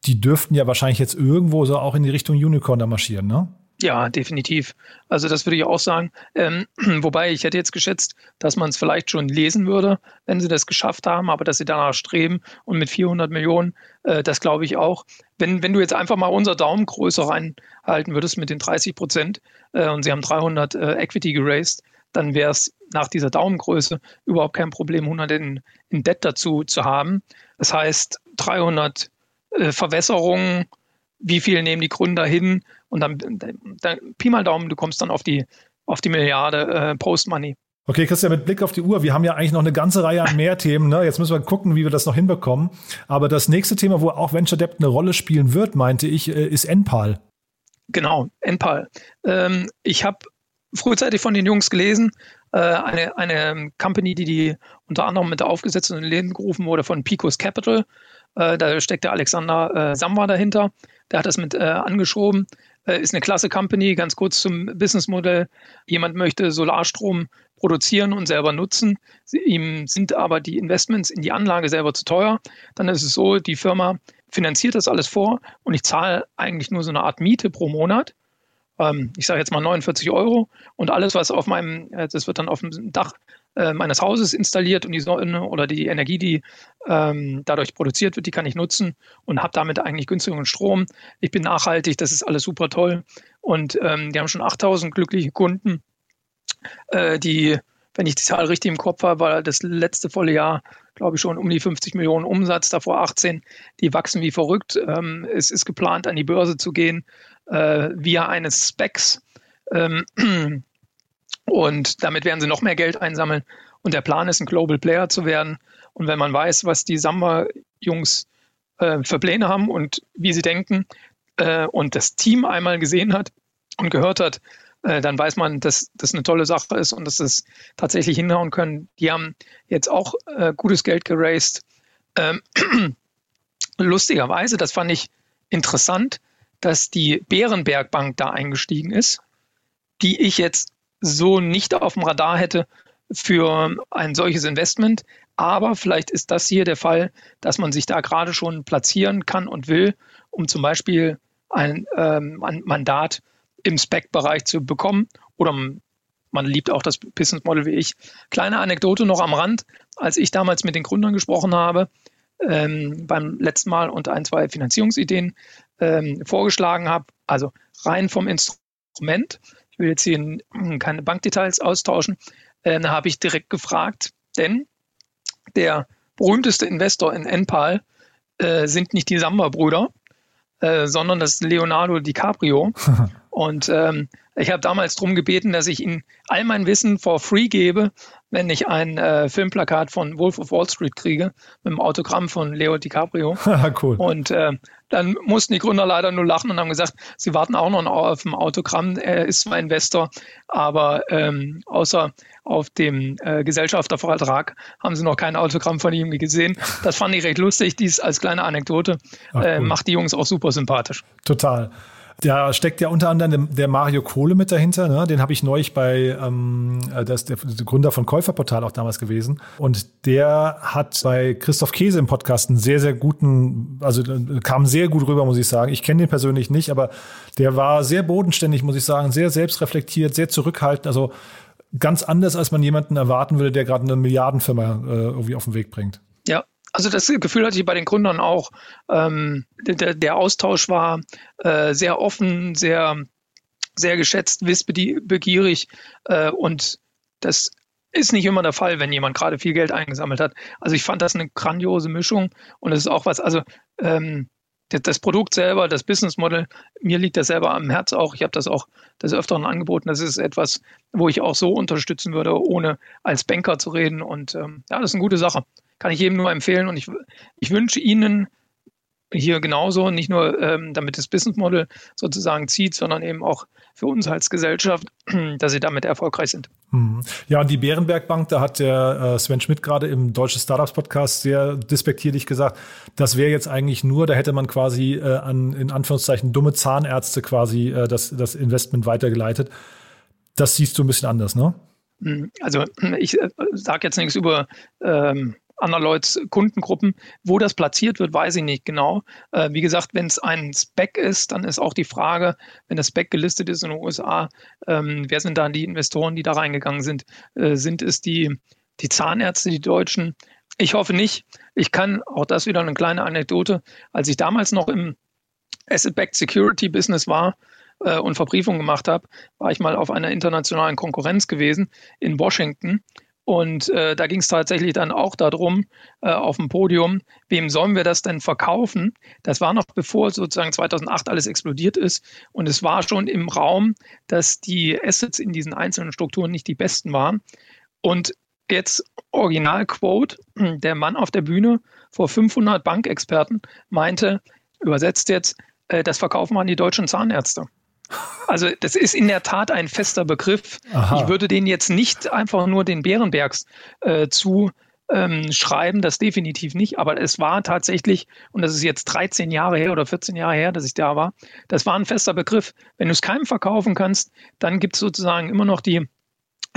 die dürften ja wahrscheinlich jetzt irgendwo so auch in die Richtung Unicorn da marschieren, ne? Ja, definitiv. Also das würde ich auch sagen. Ähm, wobei ich hätte jetzt geschätzt, dass man es vielleicht schon lesen würde, wenn sie das geschafft haben, aber dass sie danach streben und mit 400 Millionen, äh, das glaube ich auch. Wenn, wenn du jetzt einfach mal unser Daumengröße reinhalten würdest mit den 30 Prozent äh, und sie haben 300 äh, Equity geraced, dann wäre es nach dieser Daumengröße überhaupt kein Problem, 100 in, in Debt dazu zu haben. Das heißt, 300 äh, Verwässerungen, wie viel nehmen die Gründer hin? Und dann, dann Pi mal Daumen, du kommst dann auf die, auf die Milliarde äh, Post-Money. Okay, Christian, mit Blick auf die Uhr, wir haben ja eigentlich noch eine ganze Reihe an mehr Themen. Ne? Jetzt müssen wir gucken, wie wir das noch hinbekommen. Aber das nächste Thema, wo auch Venture Debt eine Rolle spielen wird, meinte ich, äh, ist NPAL. Genau, NPAL. Ähm, ich habe frühzeitig von den Jungs gelesen, äh, eine, eine Company, die die unter anderem mit aufgesetzt und in Leben gerufen wurde von Picos Capital. Äh, da steckt der Alexander äh, Samwa dahinter. Der hat das mit äh, angeschoben. Äh, ist eine klasse Company. Ganz kurz zum Businessmodell. Jemand möchte Solarstrom produzieren und selber nutzen. Ihm sind aber die Investments in die Anlage selber zu teuer. Dann ist es so, die Firma finanziert das alles vor und ich zahle eigentlich nur so eine Art Miete pro Monat. Ähm, ich sage jetzt mal 49 Euro und alles, was auf meinem, äh, das wird dann auf dem Dach meines Hauses installiert und die Sonne oder die Energie, die ähm, dadurch produziert wird, die kann ich nutzen und habe damit eigentlich günstigeren Strom. Ich bin nachhaltig, das ist alles super toll. Und ähm, die haben schon 8000 glückliche Kunden, äh, die, wenn ich die Zahl richtig im Kopf habe, war das letzte volle Jahr, glaube ich, schon um die 50 Millionen Umsatz, davor 18. Die wachsen wie verrückt. Ähm, es ist geplant, an die Börse zu gehen äh, via eines Specs. Ähm, und damit werden sie noch mehr Geld einsammeln. Und der Plan ist, ein Global Player zu werden. Und wenn man weiß, was die Samba-Jungs äh, für Pläne haben und wie sie denken äh, und das Team einmal gesehen hat und gehört hat, äh, dann weiß man, dass das eine tolle Sache ist und dass es tatsächlich hinhauen können. Die haben jetzt auch äh, gutes Geld geraced. Ähm, lustigerweise, das fand ich interessant, dass die Bärenberg Bank da eingestiegen ist, die ich jetzt so nicht auf dem Radar hätte für ein solches Investment. Aber vielleicht ist das hier der Fall, dass man sich da gerade schon platzieren kann und will, um zum Beispiel ein, ähm, Mandat im Spec-Bereich zu bekommen. Oder man liebt auch das Business Model wie ich. Kleine Anekdote noch am Rand. Als ich damals mit den Gründern gesprochen habe, ähm, beim letzten Mal und ein, zwei Finanzierungsideen ähm, vorgeschlagen habe, also rein vom Instrument, ich will jetzt hier keine Bankdetails austauschen, äh, habe ich direkt gefragt, denn der berühmteste Investor in NPAL äh, sind nicht die Samba-Brüder, äh, sondern das Leonardo DiCaprio. Und ähm, ich habe damals darum gebeten, dass ich ihm all mein Wissen for free gebe, wenn ich ein äh, Filmplakat von Wolf of Wall Street kriege, mit dem Autogramm von Leo DiCaprio. cool. Und äh, dann mussten die Gründer leider nur lachen und haben gesagt, sie warten auch noch auf ein Autogramm. Er ist zwar Investor, aber ähm, außer auf dem äh, Gesellschaftervertrag haben sie noch kein Autogramm von ihm gesehen. Das fand ich recht lustig. Dies als kleine Anekdote Ach, äh, cool. äh, macht die Jungs auch super sympathisch. Total. Da steckt ja unter anderem der Mario Kohle mit dahinter. Ne? Den habe ich neulich bei, ähm, äh, das ist der Gründer von Käuferportal auch damals gewesen. Und der hat bei Christoph Käse im Podcast einen sehr, sehr guten, also äh, kam sehr gut rüber, muss ich sagen. Ich kenne den persönlich nicht, aber der war sehr bodenständig, muss ich sagen, sehr selbstreflektiert, sehr zurückhaltend. Also ganz anders, als man jemanden erwarten würde, der gerade eine Milliardenfirma äh, irgendwie auf den Weg bringt. Also das Gefühl hatte ich bei den Gründern auch. Ähm, der, der, Austausch war äh, sehr offen, sehr, sehr geschätzt, wissbegierig äh, und das ist nicht immer der Fall, wenn jemand gerade viel Geld eingesammelt hat. Also ich fand das eine grandiose Mischung und es ist auch was, also ähm, das Produkt selber, das Business Model, mir liegt das selber am Herz auch. Ich habe das auch des Öfteren angeboten. Das ist etwas, wo ich auch so unterstützen würde, ohne als Banker zu reden. Und ähm, ja, das ist eine gute Sache. Kann ich jedem nur empfehlen. Und ich, ich wünsche Ihnen hier genauso, nicht nur ähm, damit das Business Model sozusagen zieht, sondern eben auch für uns als Gesellschaft, dass sie damit erfolgreich sind. Mhm. Ja, und die Bärenberg Bank, da hat der äh, Sven Schmidt gerade im Deutschen Startups Podcast sehr despektierlich gesagt, das wäre jetzt eigentlich nur, da hätte man quasi äh, an, in Anführungszeichen, dumme Zahnärzte quasi äh, das, das Investment weitergeleitet. Das siehst du ein bisschen anders, ne? Mhm. Also ich äh, sage jetzt nichts über ähm, Analytes Kundengruppen. Wo das platziert wird, weiß ich nicht genau. Äh, wie gesagt, wenn es ein Spec ist, dann ist auch die Frage, wenn das Spec gelistet ist in den USA, ähm, wer sind da die Investoren, die da reingegangen sind? Äh, sind es die, die Zahnärzte, die Deutschen? Ich hoffe nicht. Ich kann, auch das wieder eine kleine Anekdote, als ich damals noch im Asset-Backed Security Business war, äh, und Verbriefung gemacht habe, war ich mal auf einer internationalen Konkurrenz gewesen in Washington und äh, da ging es tatsächlich dann auch darum, äh, auf dem Podium, wem sollen wir das denn verkaufen? Das war noch bevor sozusagen 2008 alles explodiert ist. Und es war schon im Raum, dass die Assets in diesen einzelnen Strukturen nicht die besten waren. Und jetzt Originalquote, der Mann auf der Bühne vor 500 Bankexperten meinte, übersetzt jetzt, äh, das verkaufen an die deutschen Zahnärzte. Also das ist in der Tat ein fester Begriff. Aha. Ich würde den jetzt nicht einfach nur den Bärenbergs äh, zu ähm, schreiben, das definitiv nicht, aber es war tatsächlich, und das ist jetzt 13 Jahre her oder 14 Jahre her, dass ich da war, das war ein fester Begriff. Wenn du es keinem verkaufen kannst, dann gibt es sozusagen immer noch die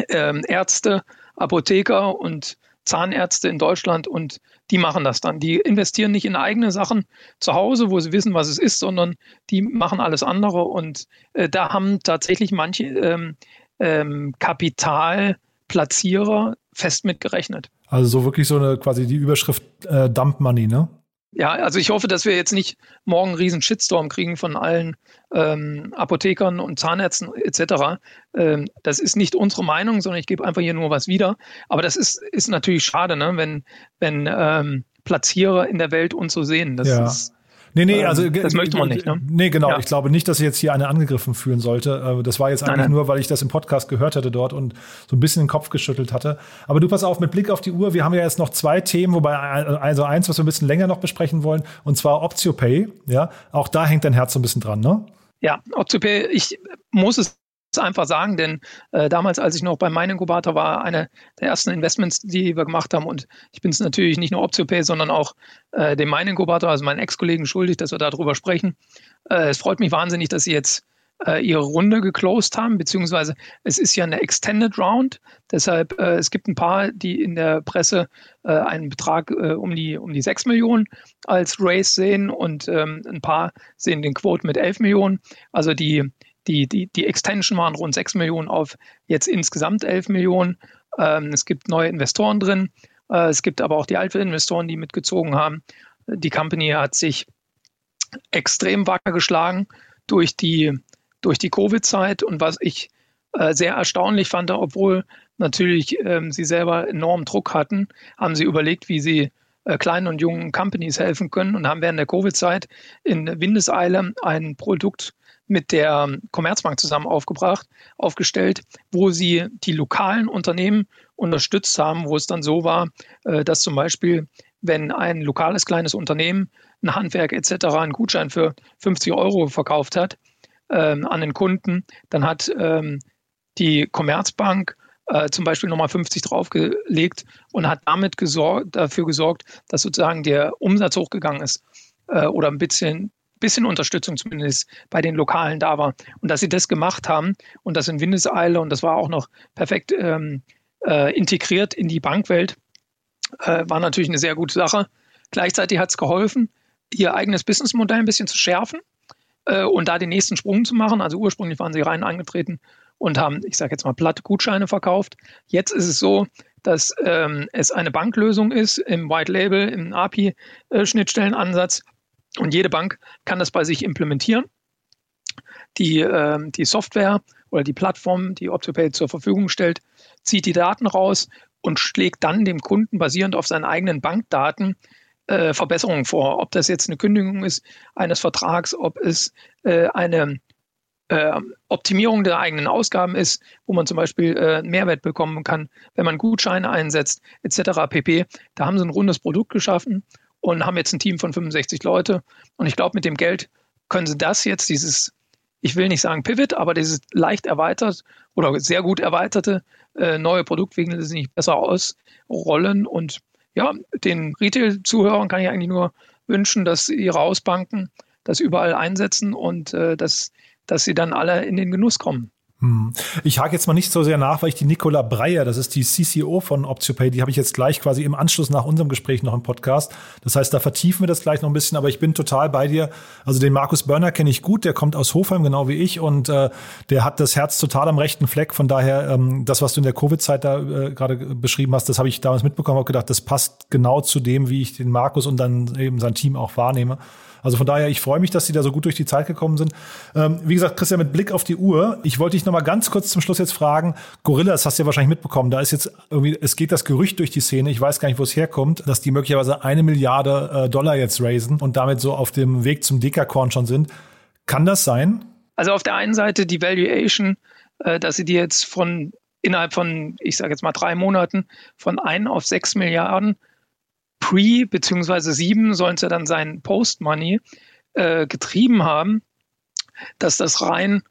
ähm, Ärzte, Apotheker und Zahnärzte in Deutschland und die machen das dann. Die investieren nicht in eigene Sachen zu Hause, wo sie wissen, was es ist, sondern die machen alles andere und äh, da haben tatsächlich manche ähm, ähm, Kapitalplatzierer fest mitgerechnet. Also so wirklich so eine quasi die Überschrift äh, Dump Money, ne? Ja, also ich hoffe, dass wir jetzt nicht morgen einen riesen Shitstorm kriegen von allen ähm, Apothekern und Zahnärzten etc. Ähm, das ist nicht unsere Meinung, sondern ich gebe einfach hier nur was wieder. Aber das ist, ist natürlich schade, ne? wenn, wenn ähm, Platzierer in der Welt uns so sehen. Das ja. ist Nee, nee, also ähm, das möchte man nicht. Ne? Nee, genau. Ja. Ich glaube nicht, dass ich jetzt hier eine angegriffen fühlen sollte. Äh, das war jetzt eigentlich nein, nein. nur, weil ich das im Podcast gehört hatte dort und so ein bisschen den Kopf geschüttelt hatte. Aber du pass auf, mit Blick auf die Uhr, wir haben ja jetzt noch zwei Themen, wobei also eins, was wir ein bisschen länger noch besprechen wollen, und zwar OptioPay. Ja, auch da hängt dein Herz so ein bisschen dran, ne? Ja, OptioPay, ich muss es einfach sagen, denn äh, damals, als ich noch bei meinem Inkubator war, eine der ersten Investments, die wir gemacht haben. Und ich bin es natürlich nicht nur OptioPay, sondern auch äh, dem Mein Inkubator, also meinen Ex-Kollegen, schuldig, dass wir darüber sprechen. Äh, es freut mich wahnsinnig, dass Sie jetzt äh, ihre Runde geclosed haben, beziehungsweise es ist ja eine Extended Round. Deshalb, äh, es gibt ein paar, die in der Presse äh, einen Betrag um, die, um die 6 Millionen als Race sehen und ähm, ein paar sehen den Quote mit 11 Millionen. Also die die, die, die Extension waren rund 6 Millionen auf jetzt insgesamt 11 Millionen. Ähm, es gibt neue Investoren drin. Äh, es gibt aber auch die alten Investoren, die mitgezogen haben. Die Company hat sich extrem wacker geschlagen durch die, durch die Covid-Zeit. Und was ich äh, sehr erstaunlich fand, obwohl natürlich ähm, sie selber enormen Druck hatten, haben sie überlegt, wie sie äh, kleinen und jungen Companies helfen können und haben während der Covid-Zeit in Windeseile ein Produkt mit der Commerzbank zusammen aufgebracht, aufgestellt, wo sie die lokalen Unternehmen unterstützt haben, wo es dann so war, äh, dass zum Beispiel, wenn ein lokales kleines Unternehmen, ein Handwerk etc. einen Gutschein für 50 Euro verkauft hat ähm, an den Kunden, dann hat ähm, die Commerzbank äh, zum Beispiel nochmal 50 draufgelegt und hat damit gesorgt, dafür gesorgt, dass sozusagen der Umsatz hochgegangen ist äh, oder ein bisschen bisschen Unterstützung zumindest bei den Lokalen da war. Und dass sie das gemacht haben und das in Windeseile und das war auch noch perfekt ähm, äh, integriert in die Bankwelt, äh, war natürlich eine sehr gute Sache. Gleichzeitig hat es geholfen, ihr eigenes Businessmodell ein bisschen zu schärfen äh, und da den nächsten Sprung zu machen. Also ursprünglich waren sie rein angetreten und haben, ich sage jetzt mal, platte Gutscheine verkauft. Jetzt ist es so, dass ähm, es eine Banklösung ist im White Label, im API-Schnittstellenansatz und jede Bank kann das bei sich implementieren. Die, äh, die Software oder die Plattform, die OptoPay zur Verfügung stellt, zieht die Daten raus und schlägt dann dem Kunden basierend auf seinen eigenen Bankdaten äh, Verbesserungen vor. Ob das jetzt eine Kündigung ist eines Vertrags, ob es äh, eine äh, Optimierung der eigenen Ausgaben ist, wo man zum Beispiel äh, Mehrwert bekommen kann, wenn man Gutscheine einsetzt, etc. pp. Da haben sie ein rundes Produkt geschaffen und haben jetzt ein Team von 65 Leute. Und ich glaube, mit dem Geld können sie das jetzt, dieses, ich will nicht sagen Pivot, aber dieses leicht erweitert oder sehr gut erweiterte äh, neue Produkt wegen sie nicht besser ausrollen. Und ja, den Retail-Zuhörern kann ich eigentlich nur wünschen, dass ihre Hausbanken das überall einsetzen und äh, dass, dass sie dann alle in den Genuss kommen. Hm. Ich hake jetzt mal nicht so sehr nach, weil ich die Nicola Breyer, das ist die CCO von OptioPay, die habe ich jetzt gleich quasi im Anschluss nach unserem Gespräch noch im Podcast. Das heißt, da vertiefen wir das gleich noch ein bisschen, aber ich bin total bei dir. Also den Markus Börner kenne ich gut, der kommt aus Hofheim, genau wie ich, und äh, der hat das Herz total am rechten Fleck. Von daher, ähm, das, was du in der Covid-Zeit da äh, gerade beschrieben hast, das habe ich damals mitbekommen, habe gedacht, das passt genau zu dem, wie ich den Markus und dann eben sein Team auch wahrnehme. Also von daher, ich freue mich, dass Sie da so gut durch die Zeit gekommen sind. Ähm, wie gesagt, Christian, mit Blick auf die Uhr, ich wollte dich noch mal ganz kurz zum Schluss jetzt fragen. Gorilla, das hast du ja wahrscheinlich mitbekommen. Da ist jetzt irgendwie, es geht das Gerücht durch die Szene, ich weiß gar nicht, wo es herkommt, dass die möglicherweise eine Milliarde äh, Dollar jetzt raisen und damit so auf dem Weg zum Dekakorn schon sind. Kann das sein? Also auf der einen Seite die Valuation, äh, dass sie die jetzt von innerhalb von, ich sage jetzt mal drei Monaten, von ein auf sechs Milliarden Pre- bzw. sieben sollen es ja dann sein Post-Money äh, getrieben haben, dass das rein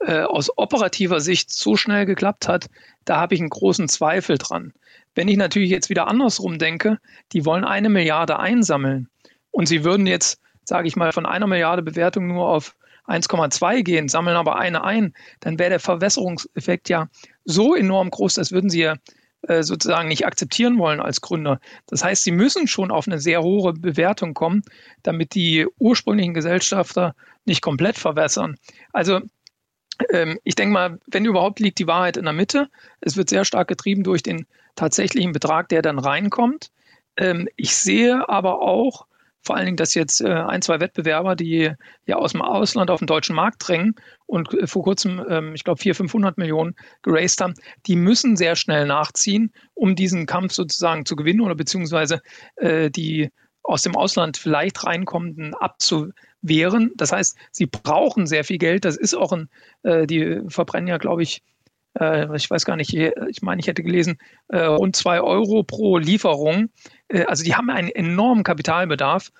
äh, aus operativer Sicht so schnell geklappt hat, da habe ich einen großen Zweifel dran. Wenn ich natürlich jetzt wieder andersrum denke, die wollen eine Milliarde einsammeln und sie würden jetzt, sage ich mal, von einer Milliarde Bewertung nur auf 1,2 gehen, sammeln aber eine ein, dann wäre der Verwässerungseffekt ja so enorm groß, das würden sie ja sozusagen nicht akzeptieren wollen als Gründer. Das heißt, sie müssen schon auf eine sehr hohe Bewertung kommen, damit die ursprünglichen Gesellschafter nicht komplett verwässern. Also ähm, ich denke mal, wenn überhaupt liegt die Wahrheit in der Mitte. Es wird sehr stark getrieben durch den tatsächlichen Betrag, der dann reinkommt. Ähm, ich sehe aber auch, vor allen Dingen, dass jetzt äh, ein, zwei Wettbewerber, die ja aus dem Ausland auf den deutschen Markt drängen und äh, vor kurzem, ähm, ich glaube, 400, 500 Millionen geraced haben, die müssen sehr schnell nachziehen, um diesen Kampf sozusagen zu gewinnen oder beziehungsweise äh, die aus dem Ausland vielleicht reinkommenden abzuwehren. Das heißt, sie brauchen sehr viel Geld. Das ist auch ein, äh, die verbrennen ja, glaube ich, ich weiß gar nicht, ich meine, ich hätte gelesen, äh, rund zwei Euro pro Lieferung. Äh, also die haben einen enormen Kapitalbedarf.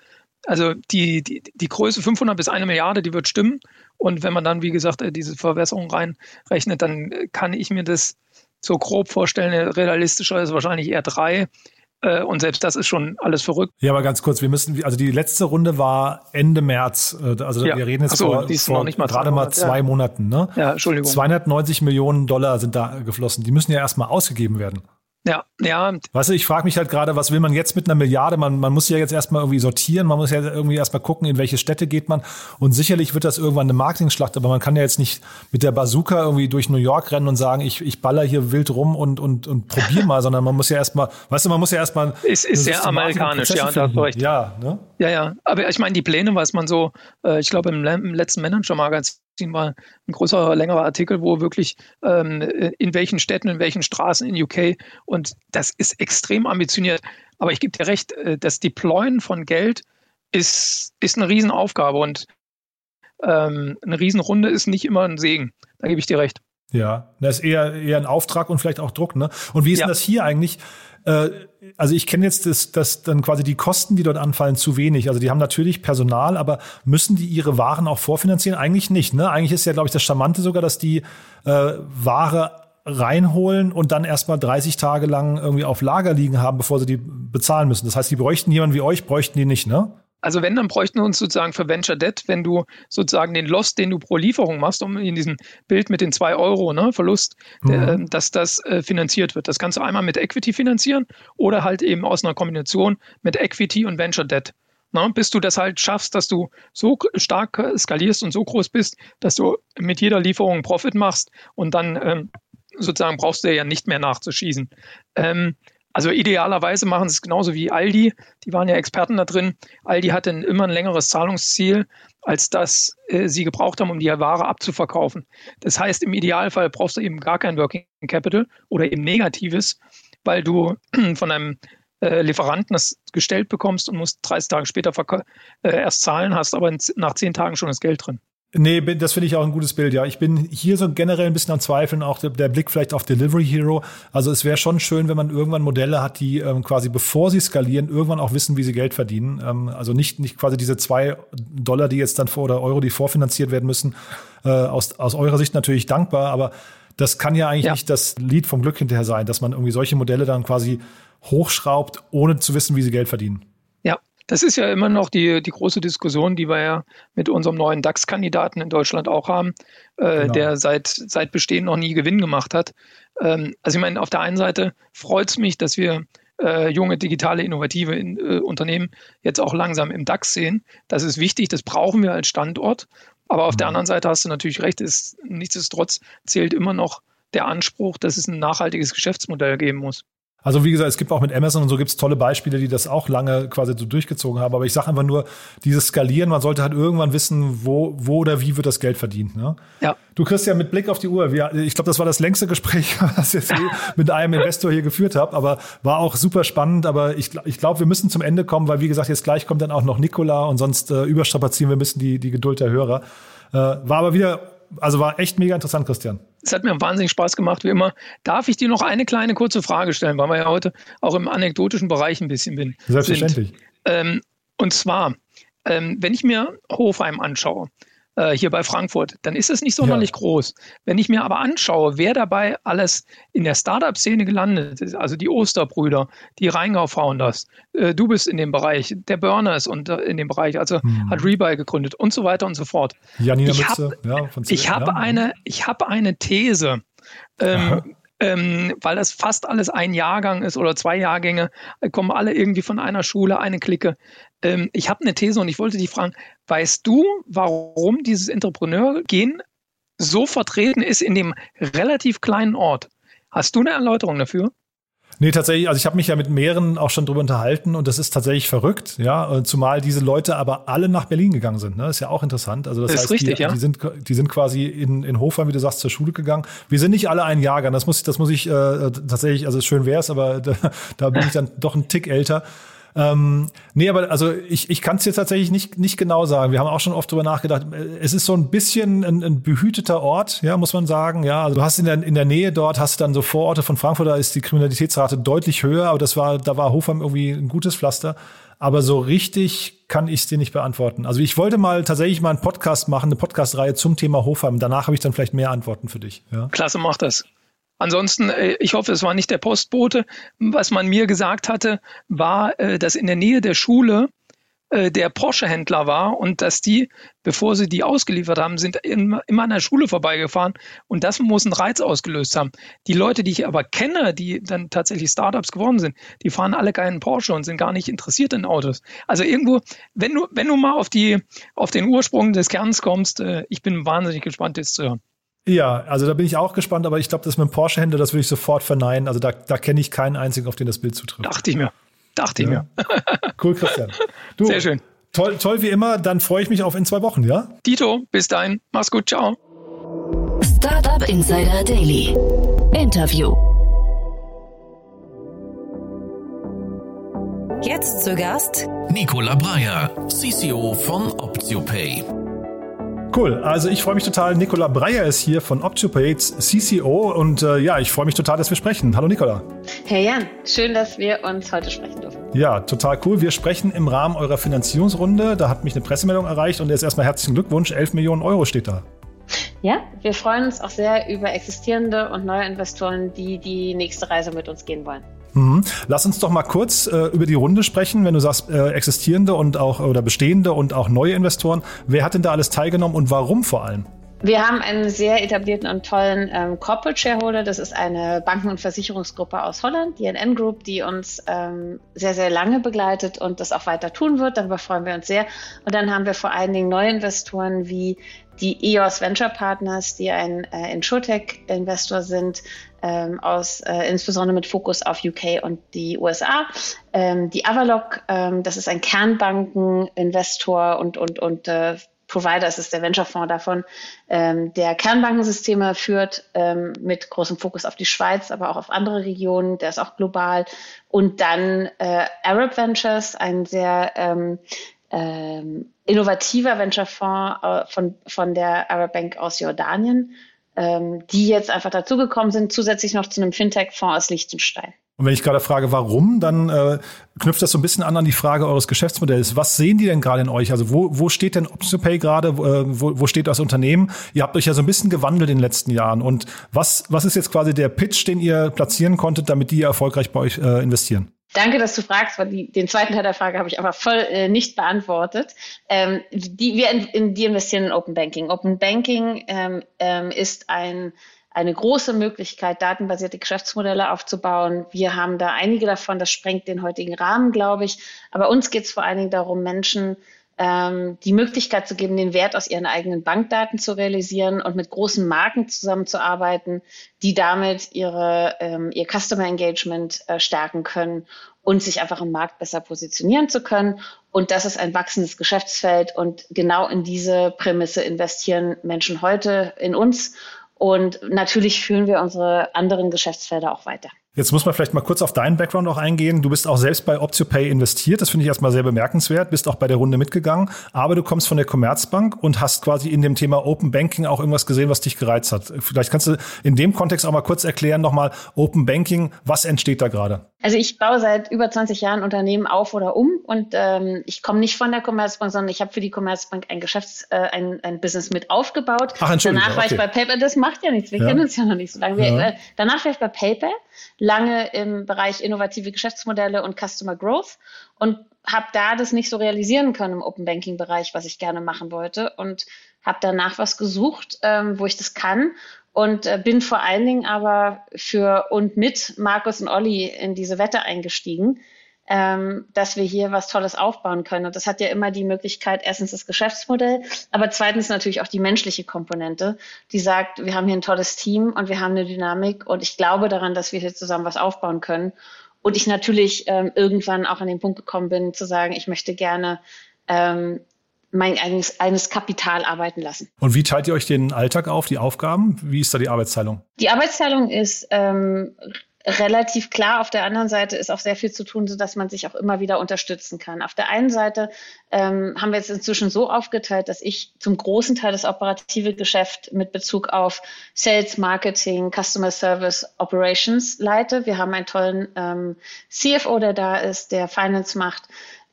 Also die, die, die Größe 500 bis eine Milliarde, die wird stimmen. Und wenn man dann, wie gesagt, diese Verwässerung reinrechnet, dann kann ich mir das so grob vorstellen. Realistischer ist wahrscheinlich eher drei. Äh, und selbst das ist schon alles verrückt. Ja, aber ganz kurz, wir müssen, also die letzte Runde war Ende März. Äh, also ja. wir reden jetzt so, vor, vor mal gerade mal zwei ja. Monaten. Ne? Ja, Entschuldigung. 290 Millionen Dollar sind da geflossen. Die müssen ja erstmal ausgegeben werden. Ja, ja. Weißt du, ich frage mich halt gerade, was will man jetzt mit einer Milliarde? Man, man muss ja jetzt erstmal irgendwie sortieren, man muss ja irgendwie erstmal gucken, in welche Städte geht man. Und sicherlich wird das irgendwann eine Marketingschlacht, aber man kann ja jetzt nicht mit der Bazooka irgendwie durch New York rennen und sagen, ich, ich baller hier wild rum und, und, und probier mal, sondern man muss ja erstmal, weißt du, man muss ja erstmal. Es ist sehr amerikanisch, ja, da hast du recht. Ja, ne? Ja, ja. Aber ich meine, die Pläne weiß man so, äh, ich glaube, im, im letzten Manager-Magazin war ein größer, längerer Artikel, wo wirklich ähm, in welchen Städten, in welchen Straßen in UK und das ist extrem ambitioniert. Aber ich gebe dir recht, äh, das Deployen von Geld ist, ist eine Riesenaufgabe und ähm, eine Riesenrunde ist nicht immer ein Segen. Da gebe ich dir recht. Ja, das ist eher, eher ein Auftrag und vielleicht auch Druck. Ne? Und wie ist ja. denn das hier eigentlich? Äh, also ich kenne jetzt das, das dann quasi die Kosten, die dort anfallen, zu wenig. Also die haben natürlich Personal, aber müssen die ihre Waren auch vorfinanzieren? Eigentlich nicht. Ne? Eigentlich ist ja, glaube ich, das Charmante sogar, dass die äh, Ware reinholen und dann erstmal 30 Tage lang irgendwie auf Lager liegen haben, bevor sie die bezahlen müssen. Das heißt, die bräuchten jemanden wie euch, bräuchten die nicht, ne? Also wenn, dann bräuchten wir uns sozusagen für Venture Debt, wenn du sozusagen den Loss, den du pro Lieferung machst, um in diesem Bild mit den zwei Euro ne, Verlust, mhm. der, ähm, dass das äh, finanziert wird. Das kannst du einmal mit Equity finanzieren oder halt eben aus einer Kombination mit Equity und Venture Debt. Na, bis du das halt schaffst, dass du so stark skalierst und so groß bist, dass du mit jeder Lieferung Profit machst und dann ähm, sozusagen brauchst du ja nicht mehr nachzuschießen. Ähm, also idealerweise machen sie es genauso wie Aldi. Die waren ja Experten da drin. Aldi hatte immer ein längeres Zahlungsziel, als das äh, sie gebraucht haben, um die Ware abzuverkaufen. Das heißt, im Idealfall brauchst du eben gar kein Working Capital oder eben negatives, weil du von einem äh, Lieferanten das gestellt bekommst und musst 30 Tage später äh, erst zahlen, hast aber nach 10 Tagen schon das Geld drin. Nee, das finde ich auch ein gutes Bild, ja. Ich bin hier so generell ein bisschen am Zweifeln, auch der, der Blick vielleicht auf Delivery Hero. Also es wäre schon schön, wenn man irgendwann Modelle hat, die ähm, quasi bevor sie skalieren, irgendwann auch wissen, wie sie Geld verdienen. Ähm, also nicht, nicht quasi diese zwei Dollar, die jetzt dann vor oder Euro, die vorfinanziert werden müssen, äh, aus, aus eurer Sicht natürlich dankbar, aber das kann ja eigentlich ja. nicht das Lied vom Glück hinterher sein, dass man irgendwie solche Modelle dann quasi hochschraubt, ohne zu wissen, wie sie Geld verdienen. Das ist ja immer noch die, die große Diskussion, die wir ja mit unserem neuen DAX-Kandidaten in Deutschland auch haben, äh, genau. der seit, seit Bestehen noch nie Gewinn gemacht hat. Ähm, also ich meine, auf der einen Seite freut es mich, dass wir äh, junge, digitale, innovative in, äh, Unternehmen jetzt auch langsam im DAX sehen. Das ist wichtig, das brauchen wir als Standort. Aber auf mhm. der anderen Seite hast du natürlich recht, ist, nichtsdestotrotz zählt immer noch der Anspruch, dass es ein nachhaltiges Geschäftsmodell geben muss. Also wie gesagt, es gibt auch mit Amazon und so gibt es tolle Beispiele, die das auch lange quasi so durchgezogen haben. Aber ich sage einfach nur, dieses Skalieren, man sollte halt irgendwann wissen, wo, wo oder wie wird das Geld verdient. Ne? Ja. Du Christian, mit Blick auf die Uhr, wir, ich glaube, das war das längste Gespräch, was ich jetzt mit einem Investor hier geführt habe, aber war auch super spannend. Aber ich, ich glaube, wir müssen zum Ende kommen, weil wie gesagt, jetzt gleich kommt dann auch noch Nikola und sonst äh, überstrapazieren wir ein bisschen die, die Geduld der Hörer. Äh, war aber wieder also war echt mega interessant, Christian. Es hat mir wahnsinnig Spaß gemacht, wie immer. Darf ich dir noch eine kleine kurze Frage stellen, weil wir ja heute auch im anekdotischen Bereich ein bisschen bin. Selbstverständlich. Ähm, und zwar, ähm, wenn ich mir Hofheim anschaue, äh, hier bei Frankfurt, dann ist es nicht sonderlich ja. groß. Wenn ich mir aber anschaue, wer dabei alles in der Startup-Szene gelandet ist, also die Osterbrüder, die Rheingau-Founders, äh, du bist in dem Bereich, der Burners und äh, in dem Bereich, also hm. hat Rebuy gegründet und so weiter und so fort. Janina ich habe ja, ich hab ja. eine, hab eine These. Ähm, ähm, weil das fast alles ein Jahrgang ist oder zwei Jahrgänge, kommen alle irgendwie von einer Schule, eine Clique. Ähm, ich habe eine These und ich wollte dich fragen, weißt du, warum dieses Entrepreneur-Gen so vertreten ist in dem relativ kleinen Ort? Hast du eine Erläuterung dafür? Nee, tatsächlich, also ich habe mich ja mit mehreren auch schon drüber unterhalten und das ist tatsächlich verrückt, ja, zumal diese Leute aber alle nach Berlin gegangen sind, ne? ist ja auch interessant. Also das, das heißt, richtig, die, ja. die, sind, die sind quasi in, in Hofheim, wie du sagst, zur Schule gegangen. Wir sind nicht alle ein Jahrgang, das muss, das muss ich äh, tatsächlich, also schön wär's, aber da, da bin ich dann doch ein Tick älter. Ähm, nee, aber also ich, ich kann es jetzt tatsächlich nicht, nicht genau sagen. Wir haben auch schon oft drüber nachgedacht. Es ist so ein bisschen ein, ein behüteter Ort, ja, muss man sagen. Ja, also du hast in der, in der Nähe dort, hast du dann so Vororte von Frankfurt, da ist die Kriminalitätsrate deutlich höher, aber das war, da war Hofheim irgendwie ein gutes Pflaster. Aber so richtig kann ich es dir nicht beantworten. Also ich wollte mal tatsächlich mal einen Podcast machen, eine Podcastreihe zum Thema Hofheim. Danach habe ich dann vielleicht mehr Antworten für dich. Ja? Klasse, mach das. Ansonsten, äh, ich hoffe, es war nicht der Postbote. Was man mir gesagt hatte, war, äh, dass in der Nähe der Schule äh, der Porsche-Händler war und dass die, bevor sie die ausgeliefert haben, sind immer, an der Schule vorbeigefahren und das muss einen Reiz ausgelöst haben. Die Leute, die ich aber kenne, die dann tatsächlich Startups geworden sind, die fahren alle keinen Porsche und sind gar nicht interessiert in Autos. Also irgendwo, wenn du, wenn du mal auf die, auf den Ursprung des Kerns kommst, ich bin wahnsinnig gespannt, das zu hören. Ja, also da bin ich auch gespannt, aber ich glaube, das mit dem Porsche-Händler, das würde ich sofort verneinen. Also da, da kenne ich keinen einzigen, auf den das Bild zutrifft. Dachte ich mir. Dachte ja. ich mir. cool, Christian. Du, Sehr schön. Toll, toll wie immer. Dann freue ich mich auf in zwei Wochen, ja? Tito, bis dahin. Mach's gut. Ciao. Startup Insider Daily. Interview. Jetzt zu Gast Nicola Breyer, CCO von OptioPay. Cool. Also ich freue mich total. Nicola Breyer ist hier von OptioPays CCO und äh, ja, ich freue mich total, dass wir sprechen. Hallo Nicola. Hey Jan, schön, dass wir uns heute sprechen dürfen. Ja, total cool. Wir sprechen im Rahmen eurer Finanzierungsrunde. Da hat mich eine Pressemeldung erreicht und jetzt erstmal herzlichen Glückwunsch. 11 Millionen Euro steht da. Ja, wir freuen uns auch sehr über existierende und neue Investoren, die die nächste Reise mit uns gehen wollen. Mhm. Lass uns doch mal kurz äh, über die Runde sprechen, wenn du sagst äh, existierende und auch oder bestehende und auch neue Investoren. Wer hat denn da alles teilgenommen und warum vor allem? Wir haben einen sehr etablierten und tollen ähm, Corporate Shareholder. Das ist eine Banken- und Versicherungsgruppe aus Holland, die NN Group, die uns ähm, sehr, sehr lange begleitet und das auch weiter tun wird. Darüber freuen wir uns sehr. Und dann haben wir vor allen Dingen neue Investoren wie die EOS Venture Partners, die ein äh, Insurtech-Investor sind, ähm, aus, äh, insbesondere mit Fokus auf UK und die USA. Ähm, die Avalok, ähm, das ist ein Kernbanken-Investor und, und, und äh, Provider, das ist der Venture-Fonds davon, ähm, der Kernbankensysteme führt, ähm, mit großem Fokus auf die Schweiz, aber auch auf andere Regionen, der ist auch global. Und dann äh, Arab Ventures, ein sehr ähm, ähm, innovativer Venture-Fonds äh, von, von der Arab Bank aus Jordanien, ähm, die jetzt einfach dazugekommen sind, zusätzlich noch zu einem Fintech-Fonds aus Liechtenstein. Und wenn ich gerade frage, warum, dann äh, knüpft das so ein bisschen an an die Frage eures Geschäftsmodells. Was sehen die denn gerade in euch? Also wo, wo steht denn OptionPay gerade? Äh, wo, wo steht das Unternehmen? Ihr habt euch ja so ein bisschen gewandelt in den letzten Jahren. Und was, was ist jetzt quasi der Pitch, den ihr platzieren konntet, damit die erfolgreich bei euch äh, investieren? Danke, dass du fragst, weil die, den zweiten Teil der Frage habe ich aber voll äh, nicht beantwortet. Ähm, die, wir in, in, die investieren in Open Banking. Open Banking ähm, ähm, ist ein eine große Möglichkeit, datenbasierte Geschäftsmodelle aufzubauen. Wir haben da einige davon, das sprengt den heutigen Rahmen, glaube ich. Aber uns geht es vor allen Dingen darum, Menschen ähm, die Möglichkeit zu geben, den Wert aus ihren eigenen Bankdaten zu realisieren und mit großen Marken zusammenzuarbeiten, die damit ihre, ähm, ihr Customer Engagement äh, stärken können und sich einfach im Markt besser positionieren zu können. Und das ist ein wachsendes Geschäftsfeld. Und genau in diese Prämisse investieren Menschen heute in uns. Und natürlich führen wir unsere anderen Geschäftsfelder auch weiter. Jetzt muss man vielleicht mal kurz auf deinen Background auch eingehen. Du bist auch selbst bei OptioPay investiert. Das finde ich erstmal sehr bemerkenswert. Bist auch bei der Runde mitgegangen. Aber du kommst von der Commerzbank und hast quasi in dem Thema Open Banking auch irgendwas gesehen, was dich gereizt hat. Vielleicht kannst du in dem Kontext auch mal kurz erklären, nochmal Open Banking. Was entsteht da gerade? Also ich baue seit über 20 Jahren Unternehmen auf oder um und ähm, ich komme nicht von der Commerzbank, sondern ich habe für die Commerzbank ein Geschäfts-, äh, ein, ein Business mit aufgebaut. Ach, Entschuldigung. Danach war okay. ich bei PayPal. Das macht ja nichts. Wir Ja. kennen uns ja noch nicht so lange. Wir, Ja. äh, danach war ich bei PayPal, lange im Bereich innovative Geschäftsmodelle und Customer Growth und habe da das nicht so realisieren können im Open Banking Bereich, was ich gerne machen wollte und habe danach was gesucht, ähm, wo ich das kann und äh, bin vor allen Dingen aber für und mit Markus und Olli in diese Wette eingestiegen, ähm, dass wir hier was Tolles aufbauen können. Und das hat ja immer die Möglichkeit, erstens das Geschäftsmodell, aber zweitens natürlich auch die menschliche Komponente, die sagt, wir haben hier ein tolles Team und wir haben eine Dynamik und ich glaube daran, dass wir hier zusammen was aufbauen können. Und ich natürlich ähm, irgendwann auch an den Punkt gekommen bin, zu sagen, ich möchte gerne ähm, mein eigenes, eigenes Kapital arbeiten lassen. Und wie teilt ihr euch den Alltag auf, die Aufgaben? Wie ist da die Arbeitsteilung? Die Arbeitsteilung ist ähm, relativ klar. Auf der anderen Seite ist auch sehr viel zu tun, sodass man sich auch immer wieder unterstützen kann. Auf der einen Seite ähm, haben wir jetzt inzwischen so aufgeteilt, dass ich zum großen Teil das operative Geschäft mit Bezug auf Sales, Marketing, Customer Service, Operations leite. Wir haben einen tollen ähm, CFO, der da ist, der Finance macht.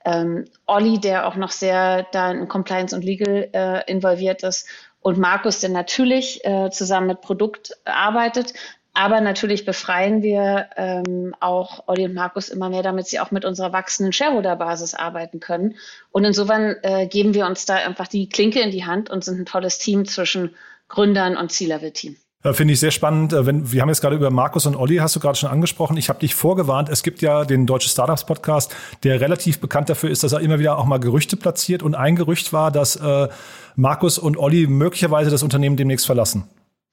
Ähm, Olli, der auch noch sehr da in Compliance und Legal äh, involviert ist. Und Markus, der natürlich äh, zusammen mit Produkt arbeitet, aber natürlich befreien wir ähm, auch Olli und Markus immer mehr, damit sie auch mit unserer wachsenden Shareholder-Basis arbeiten können. Und insofern äh, geben wir uns da einfach die Klinke in die Hand und sind ein tolles Team zwischen Gründern und C-Level-Team. Finde ich sehr spannend. Äh, Wenn, wir haben jetzt gerade über Markus und Olli, hast du gerade schon angesprochen. Ich habe dich vorgewarnt. Es gibt ja den Deutsche Startups Podcast, der relativ bekannt dafür ist, dass er immer wieder auch mal Gerüchte platziert. Und ein Gerücht war, dass äh, Markus und Olli möglicherweise das Unternehmen demnächst verlassen.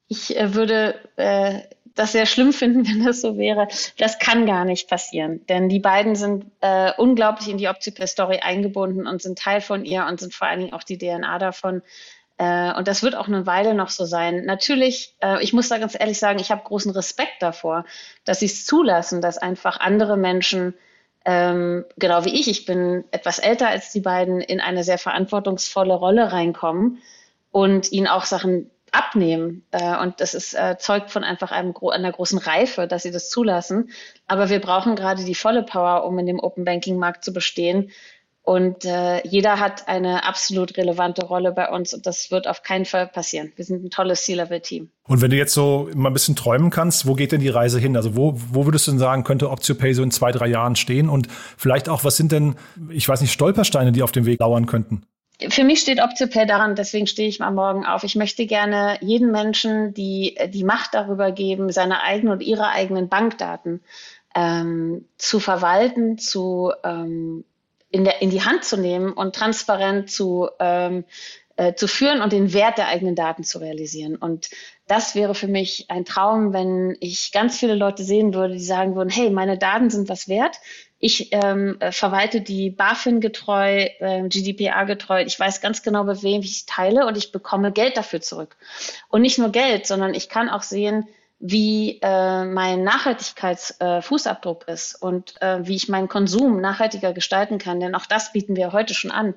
Ich äh, würde äh, das sehr schlimm finden, wenn das so wäre. Das kann gar nicht passieren, denn die beiden sind äh, unglaublich in die Optipay-Story eingebunden und sind Teil von ihr und sind vor allen Dingen auch die DNA davon. Äh, und das wird auch eine Weile noch so sein. Natürlich, äh, ich muss da ganz ehrlich sagen, ich habe großen Respekt davor, dass sie es zulassen, dass einfach andere Menschen, ähm, genau wie ich, ich bin etwas älter als die beiden, in eine sehr verantwortungsvolle Rolle reinkommen und ihnen auch Sachen abnehmen. Äh, und das ist, äh, zeugt von einfach einem, einer großen Reife, dass sie das zulassen. Aber wir brauchen gerade die volle Power, um in dem Open Banking Markt zu bestehen. Und äh, jeder hat eine absolut relevante Rolle bei uns und das wird auf keinen Fall passieren. Wir sind ein tolles C-Level-Team. Und wenn du jetzt so mal ein bisschen träumen kannst, wo geht denn die Reise hin? Also wo, wo würdest du denn sagen, könnte OptioPay so in zwei, drei Jahren stehen? Und vielleicht auch, was sind denn, ich weiß nicht, Stolpersteine, die auf dem Weg lauern könnten? Für mich steht OptioPay daran, deswegen stehe ich am Morgen auf. Ich möchte gerne jedem Menschen die, die Macht darüber geben, seine eigenen und ihre eigenen Bankdaten ähm, zu verwalten, zu ähm, in, der, in die Hand zu nehmen und transparent zu, ähm, äh, zu führen und den Wert der eigenen Daten zu realisieren. Und das wäre für mich ein Traum, wenn ich ganz viele Leute sehen würde, die sagen würden, hey, meine Daten sind was wert. Ich ähm, äh, verwalte die BaFin getreu, äh, GDPR getreu. Ich weiß ganz genau, bei wem ich teile und ich bekomme Geld dafür zurück. Und nicht nur Geld, sondern ich kann auch sehen, wie äh, mein Nachhaltigkeitsfußabdruck äh, ist und äh, wie ich meinen Konsum nachhaltiger gestalten kann. Denn auch das bieten wir heute schon an.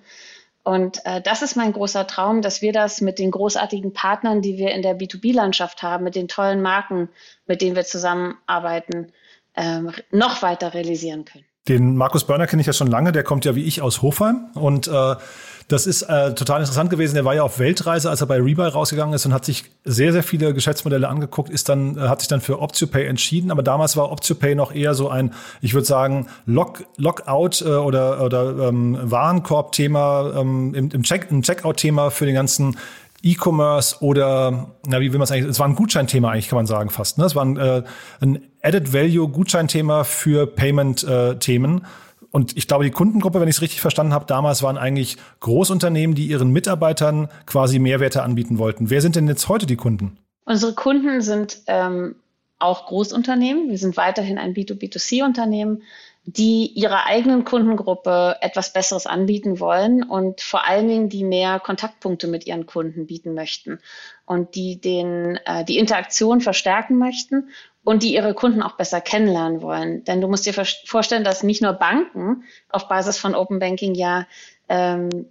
Und äh, das ist mein großer Traum, dass wir das mit den großartigen Partnern, die wir in der B2B-Landschaft haben, mit den tollen Marken, mit denen wir zusammenarbeiten, äh, noch weiter realisieren können. Den Markus Börner kenne ich ja schon lange, der kommt ja wie ich aus Hofheim und äh, das ist äh, total interessant gewesen. Der war ja auf Weltreise, als er bei Rebuy rausgegangen ist und hat sich sehr, sehr viele Geschäftsmodelle angeguckt, ist dann, äh, hat sich dann für OptioPay entschieden. Aber damals war OptioPay noch eher so ein, ich würde sagen, Lock, Lockout äh, oder, oder ähm, Warenkorb-Thema, ähm, im, im, Check, im Checkout-Thema für den ganzen E-Commerce oder, na, wie will man es eigentlich, es war ein Gutscheinthema eigentlich, kann man sagen fast. Ne? Es war ein, äh, ein Added Value Gutscheinthema für Payment-Themen. Äh, und ich glaube, die Kundengruppe, wenn ich es richtig verstanden habe, damals waren eigentlich Großunternehmen, die ihren Mitarbeitern quasi Mehrwerte anbieten wollten. Wer sind denn jetzt heute die Kunden? Unsere Kunden sind ähm, auch Großunternehmen. Wir sind weiterhin ein B2B2C-Unternehmen, die ihrer eigenen Kundengruppe etwas Besseres anbieten wollen und vor allen Dingen die mehr Kontaktpunkte mit ihren Kunden bieten möchten und die den, äh, die Interaktion verstärken möchten und die ihre Kunden auch besser kennenlernen wollen. Denn du musst dir vorstellen, dass nicht nur Banken auf Basis von Open Banking ja ähm,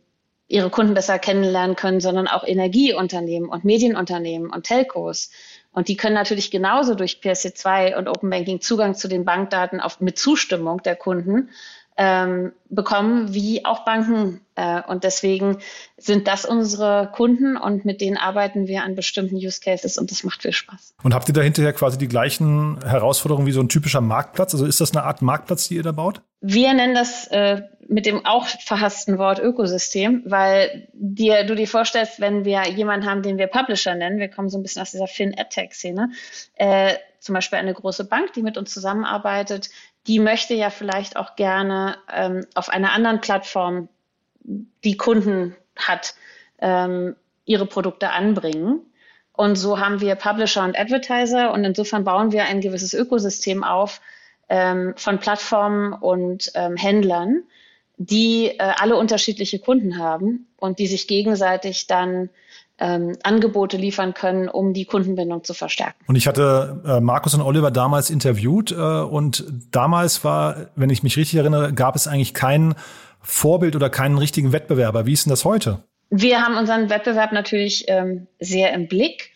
ihre Kunden besser kennenlernen können, sondern auch Energieunternehmen und Medienunternehmen und Telcos. Und die können natürlich genauso durch PSC2 und Open Banking Zugang zu den Bankdaten auf, mit Zustimmung der Kunden ähm, bekommen, wie auch Banken. Äh, und deswegen sind das unsere Kunden und mit denen arbeiten wir an bestimmten Use Cases und das macht viel Spaß. Und habt ihr da hinterher quasi die gleichen Herausforderungen wie so ein typischer Marktplatz? Also ist das eine Art Marktplatz, die ihr da baut? Wir nennen das äh, mit dem auch verhassten Wort Ökosystem, weil dir, du dir vorstellst, wenn wir jemanden haben, den wir Publisher nennen, wir kommen so ein bisschen aus dieser Fin-AdTech-Szene, äh, zum Beispiel eine große Bank, die mit uns zusammenarbeitet, die möchte ja vielleicht auch gerne ähm, auf einer anderen Plattform, die Kunden hat, ähm, ihre Produkte anbringen. Und so haben wir Publisher und Advertiser und insofern bauen wir ein gewisses Ökosystem auf ähm, von Plattformen und ähm, Händlern, die äh, alle unterschiedliche Kunden haben und die sich gegenseitig dann ähm, Angebote liefern können, um die Kundenbindung zu verstärken. Und ich hatte äh, Markus und Oliver damals interviewt äh, und damals war, wenn ich mich richtig erinnere, gab es eigentlich kein Vorbild oder keinen richtigen Wettbewerber. Wie ist denn das heute? Wir haben unseren Wettbewerb natürlich ähm, sehr im Blick.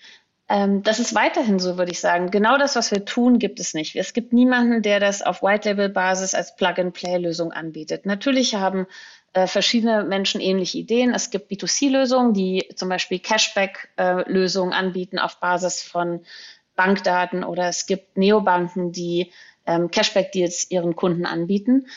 Ähm, das ist weiterhin so, würde ich sagen. Genau das, was wir tun, gibt es nicht. Es gibt niemanden, der das auf White-Label-Basis als Plug-and-Play-Lösung anbietet. Natürlich haben äh, verschiedene Menschen ähnliche Ideen. Es gibt B2C-Lösungen, die zum Beispiel Cashback-Lösungen äh, anbieten auf Basis von Bankdaten oder es gibt Neobanken, die ähm, Cashback-Deals ihren Kunden anbieten.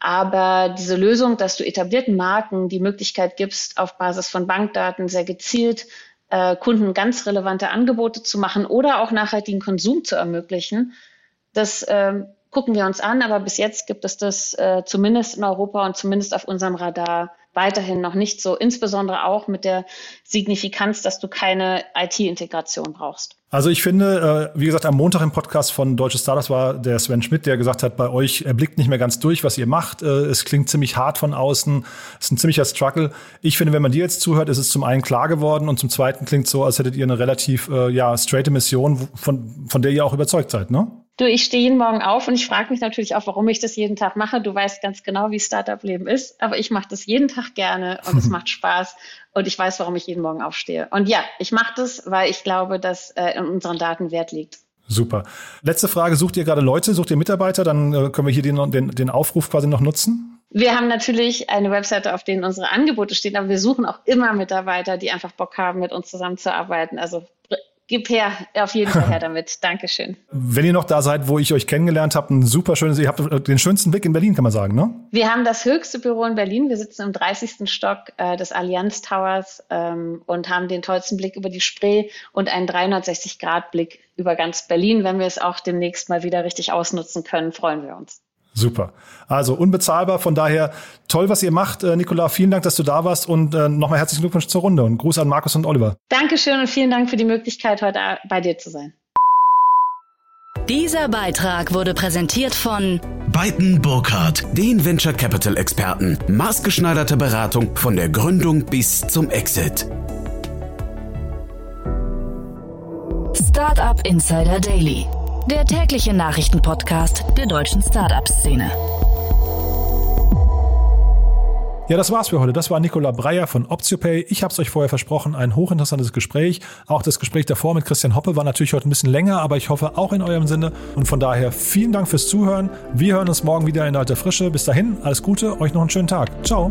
Aber diese Lösung, dass du etablierten Marken die Möglichkeit gibst, auf Basis von Bankdaten sehr gezielt äh, Kunden ganz relevante Angebote zu machen oder auch nachhaltigen Konsum zu ermöglichen, das ähm, gucken wir uns an, aber bis jetzt gibt es das äh, zumindest in Europa und zumindest auf unserem Radar weiterhin noch nicht so, insbesondere auch mit der Signifikanz, dass du keine IT-Integration brauchst. Also ich finde, äh, wie gesagt, am Montag im Podcast von Deutsche Startups war der Sven Schmidt, der gesagt hat, bei euch erblickt nicht mehr ganz durch, was ihr macht. Äh, es klingt ziemlich hart von außen. Es ist ein ziemlicher Struggle. Ich finde, wenn man dir jetzt zuhört, ist es zum einen klar geworden und zum zweiten klingt so, als hättet ihr eine relativ äh, ja, straighte Mission, von, von der ihr auch überzeugt seid, ne? Du, ich stehe jeden Morgen auf und ich frage mich natürlich auch, warum ich das jeden Tag mache. Du weißt ganz genau, wie Startup-Leben ist, aber ich mache das jeden Tag gerne und es macht Spaß und ich weiß, warum ich jeden Morgen aufstehe. Und ja, ich mache das, weil ich glaube, dass äh, in unseren Daten Wert liegt. Super. Letzte Frage, sucht ihr gerade Leute, sucht ihr Mitarbeiter? Dann äh, können wir hier den, den, den Aufruf quasi noch nutzen. Wir haben natürlich eine Webseite, auf denen unsere Angebote stehen, aber wir suchen auch immer Mitarbeiter, die einfach Bock haben, mit uns zusammenzuarbeiten. Also gib her, auf jeden Fall her damit. Dankeschön. Wenn ihr noch da seid, wo ich euch kennengelernt habe, ein super schönes, ihr habt den schönsten Blick in Berlin, kann man sagen, ne? Wir haben das höchste Büro in Berlin. Wir sitzen im 30. Stock äh, des Allianz Towers ähm, und haben den tollsten Blick über die Spree und einen 360-Grad-Blick über ganz Berlin. Wenn wir es auch demnächst mal wieder richtig ausnutzen können, freuen wir uns. Super. Also unbezahlbar. Von daher toll, was ihr macht. Äh, Nicola, vielen Dank, dass du da warst und äh, nochmal herzlichen Glückwunsch zur Runde und Gruß an Markus und Oliver. Dankeschön und vielen Dank für die Möglichkeit, heute bei dir zu sein. Dieser Beitrag wurde präsentiert von Beiten Burkhardt, den Venture Capital Experten. Maßgeschneiderte Beratung von der Gründung bis zum Exit. Startup Insider Daily der tägliche Nachrichtenpodcast der deutschen Startup-Szene. Ja, das war's für heute. Das war Nicola Breyer von Optiopay. Ich habe es euch vorher versprochen, ein hochinteressantes Gespräch. Auch das Gespräch davor mit Christian Hoppe war natürlich heute ein bisschen länger, aber ich hoffe auch in eurem Sinne. Und von daher vielen Dank fürs Zuhören. Wir hören uns morgen wieder in alter Frische. Bis dahin, alles Gute, euch noch einen schönen Tag. Ciao.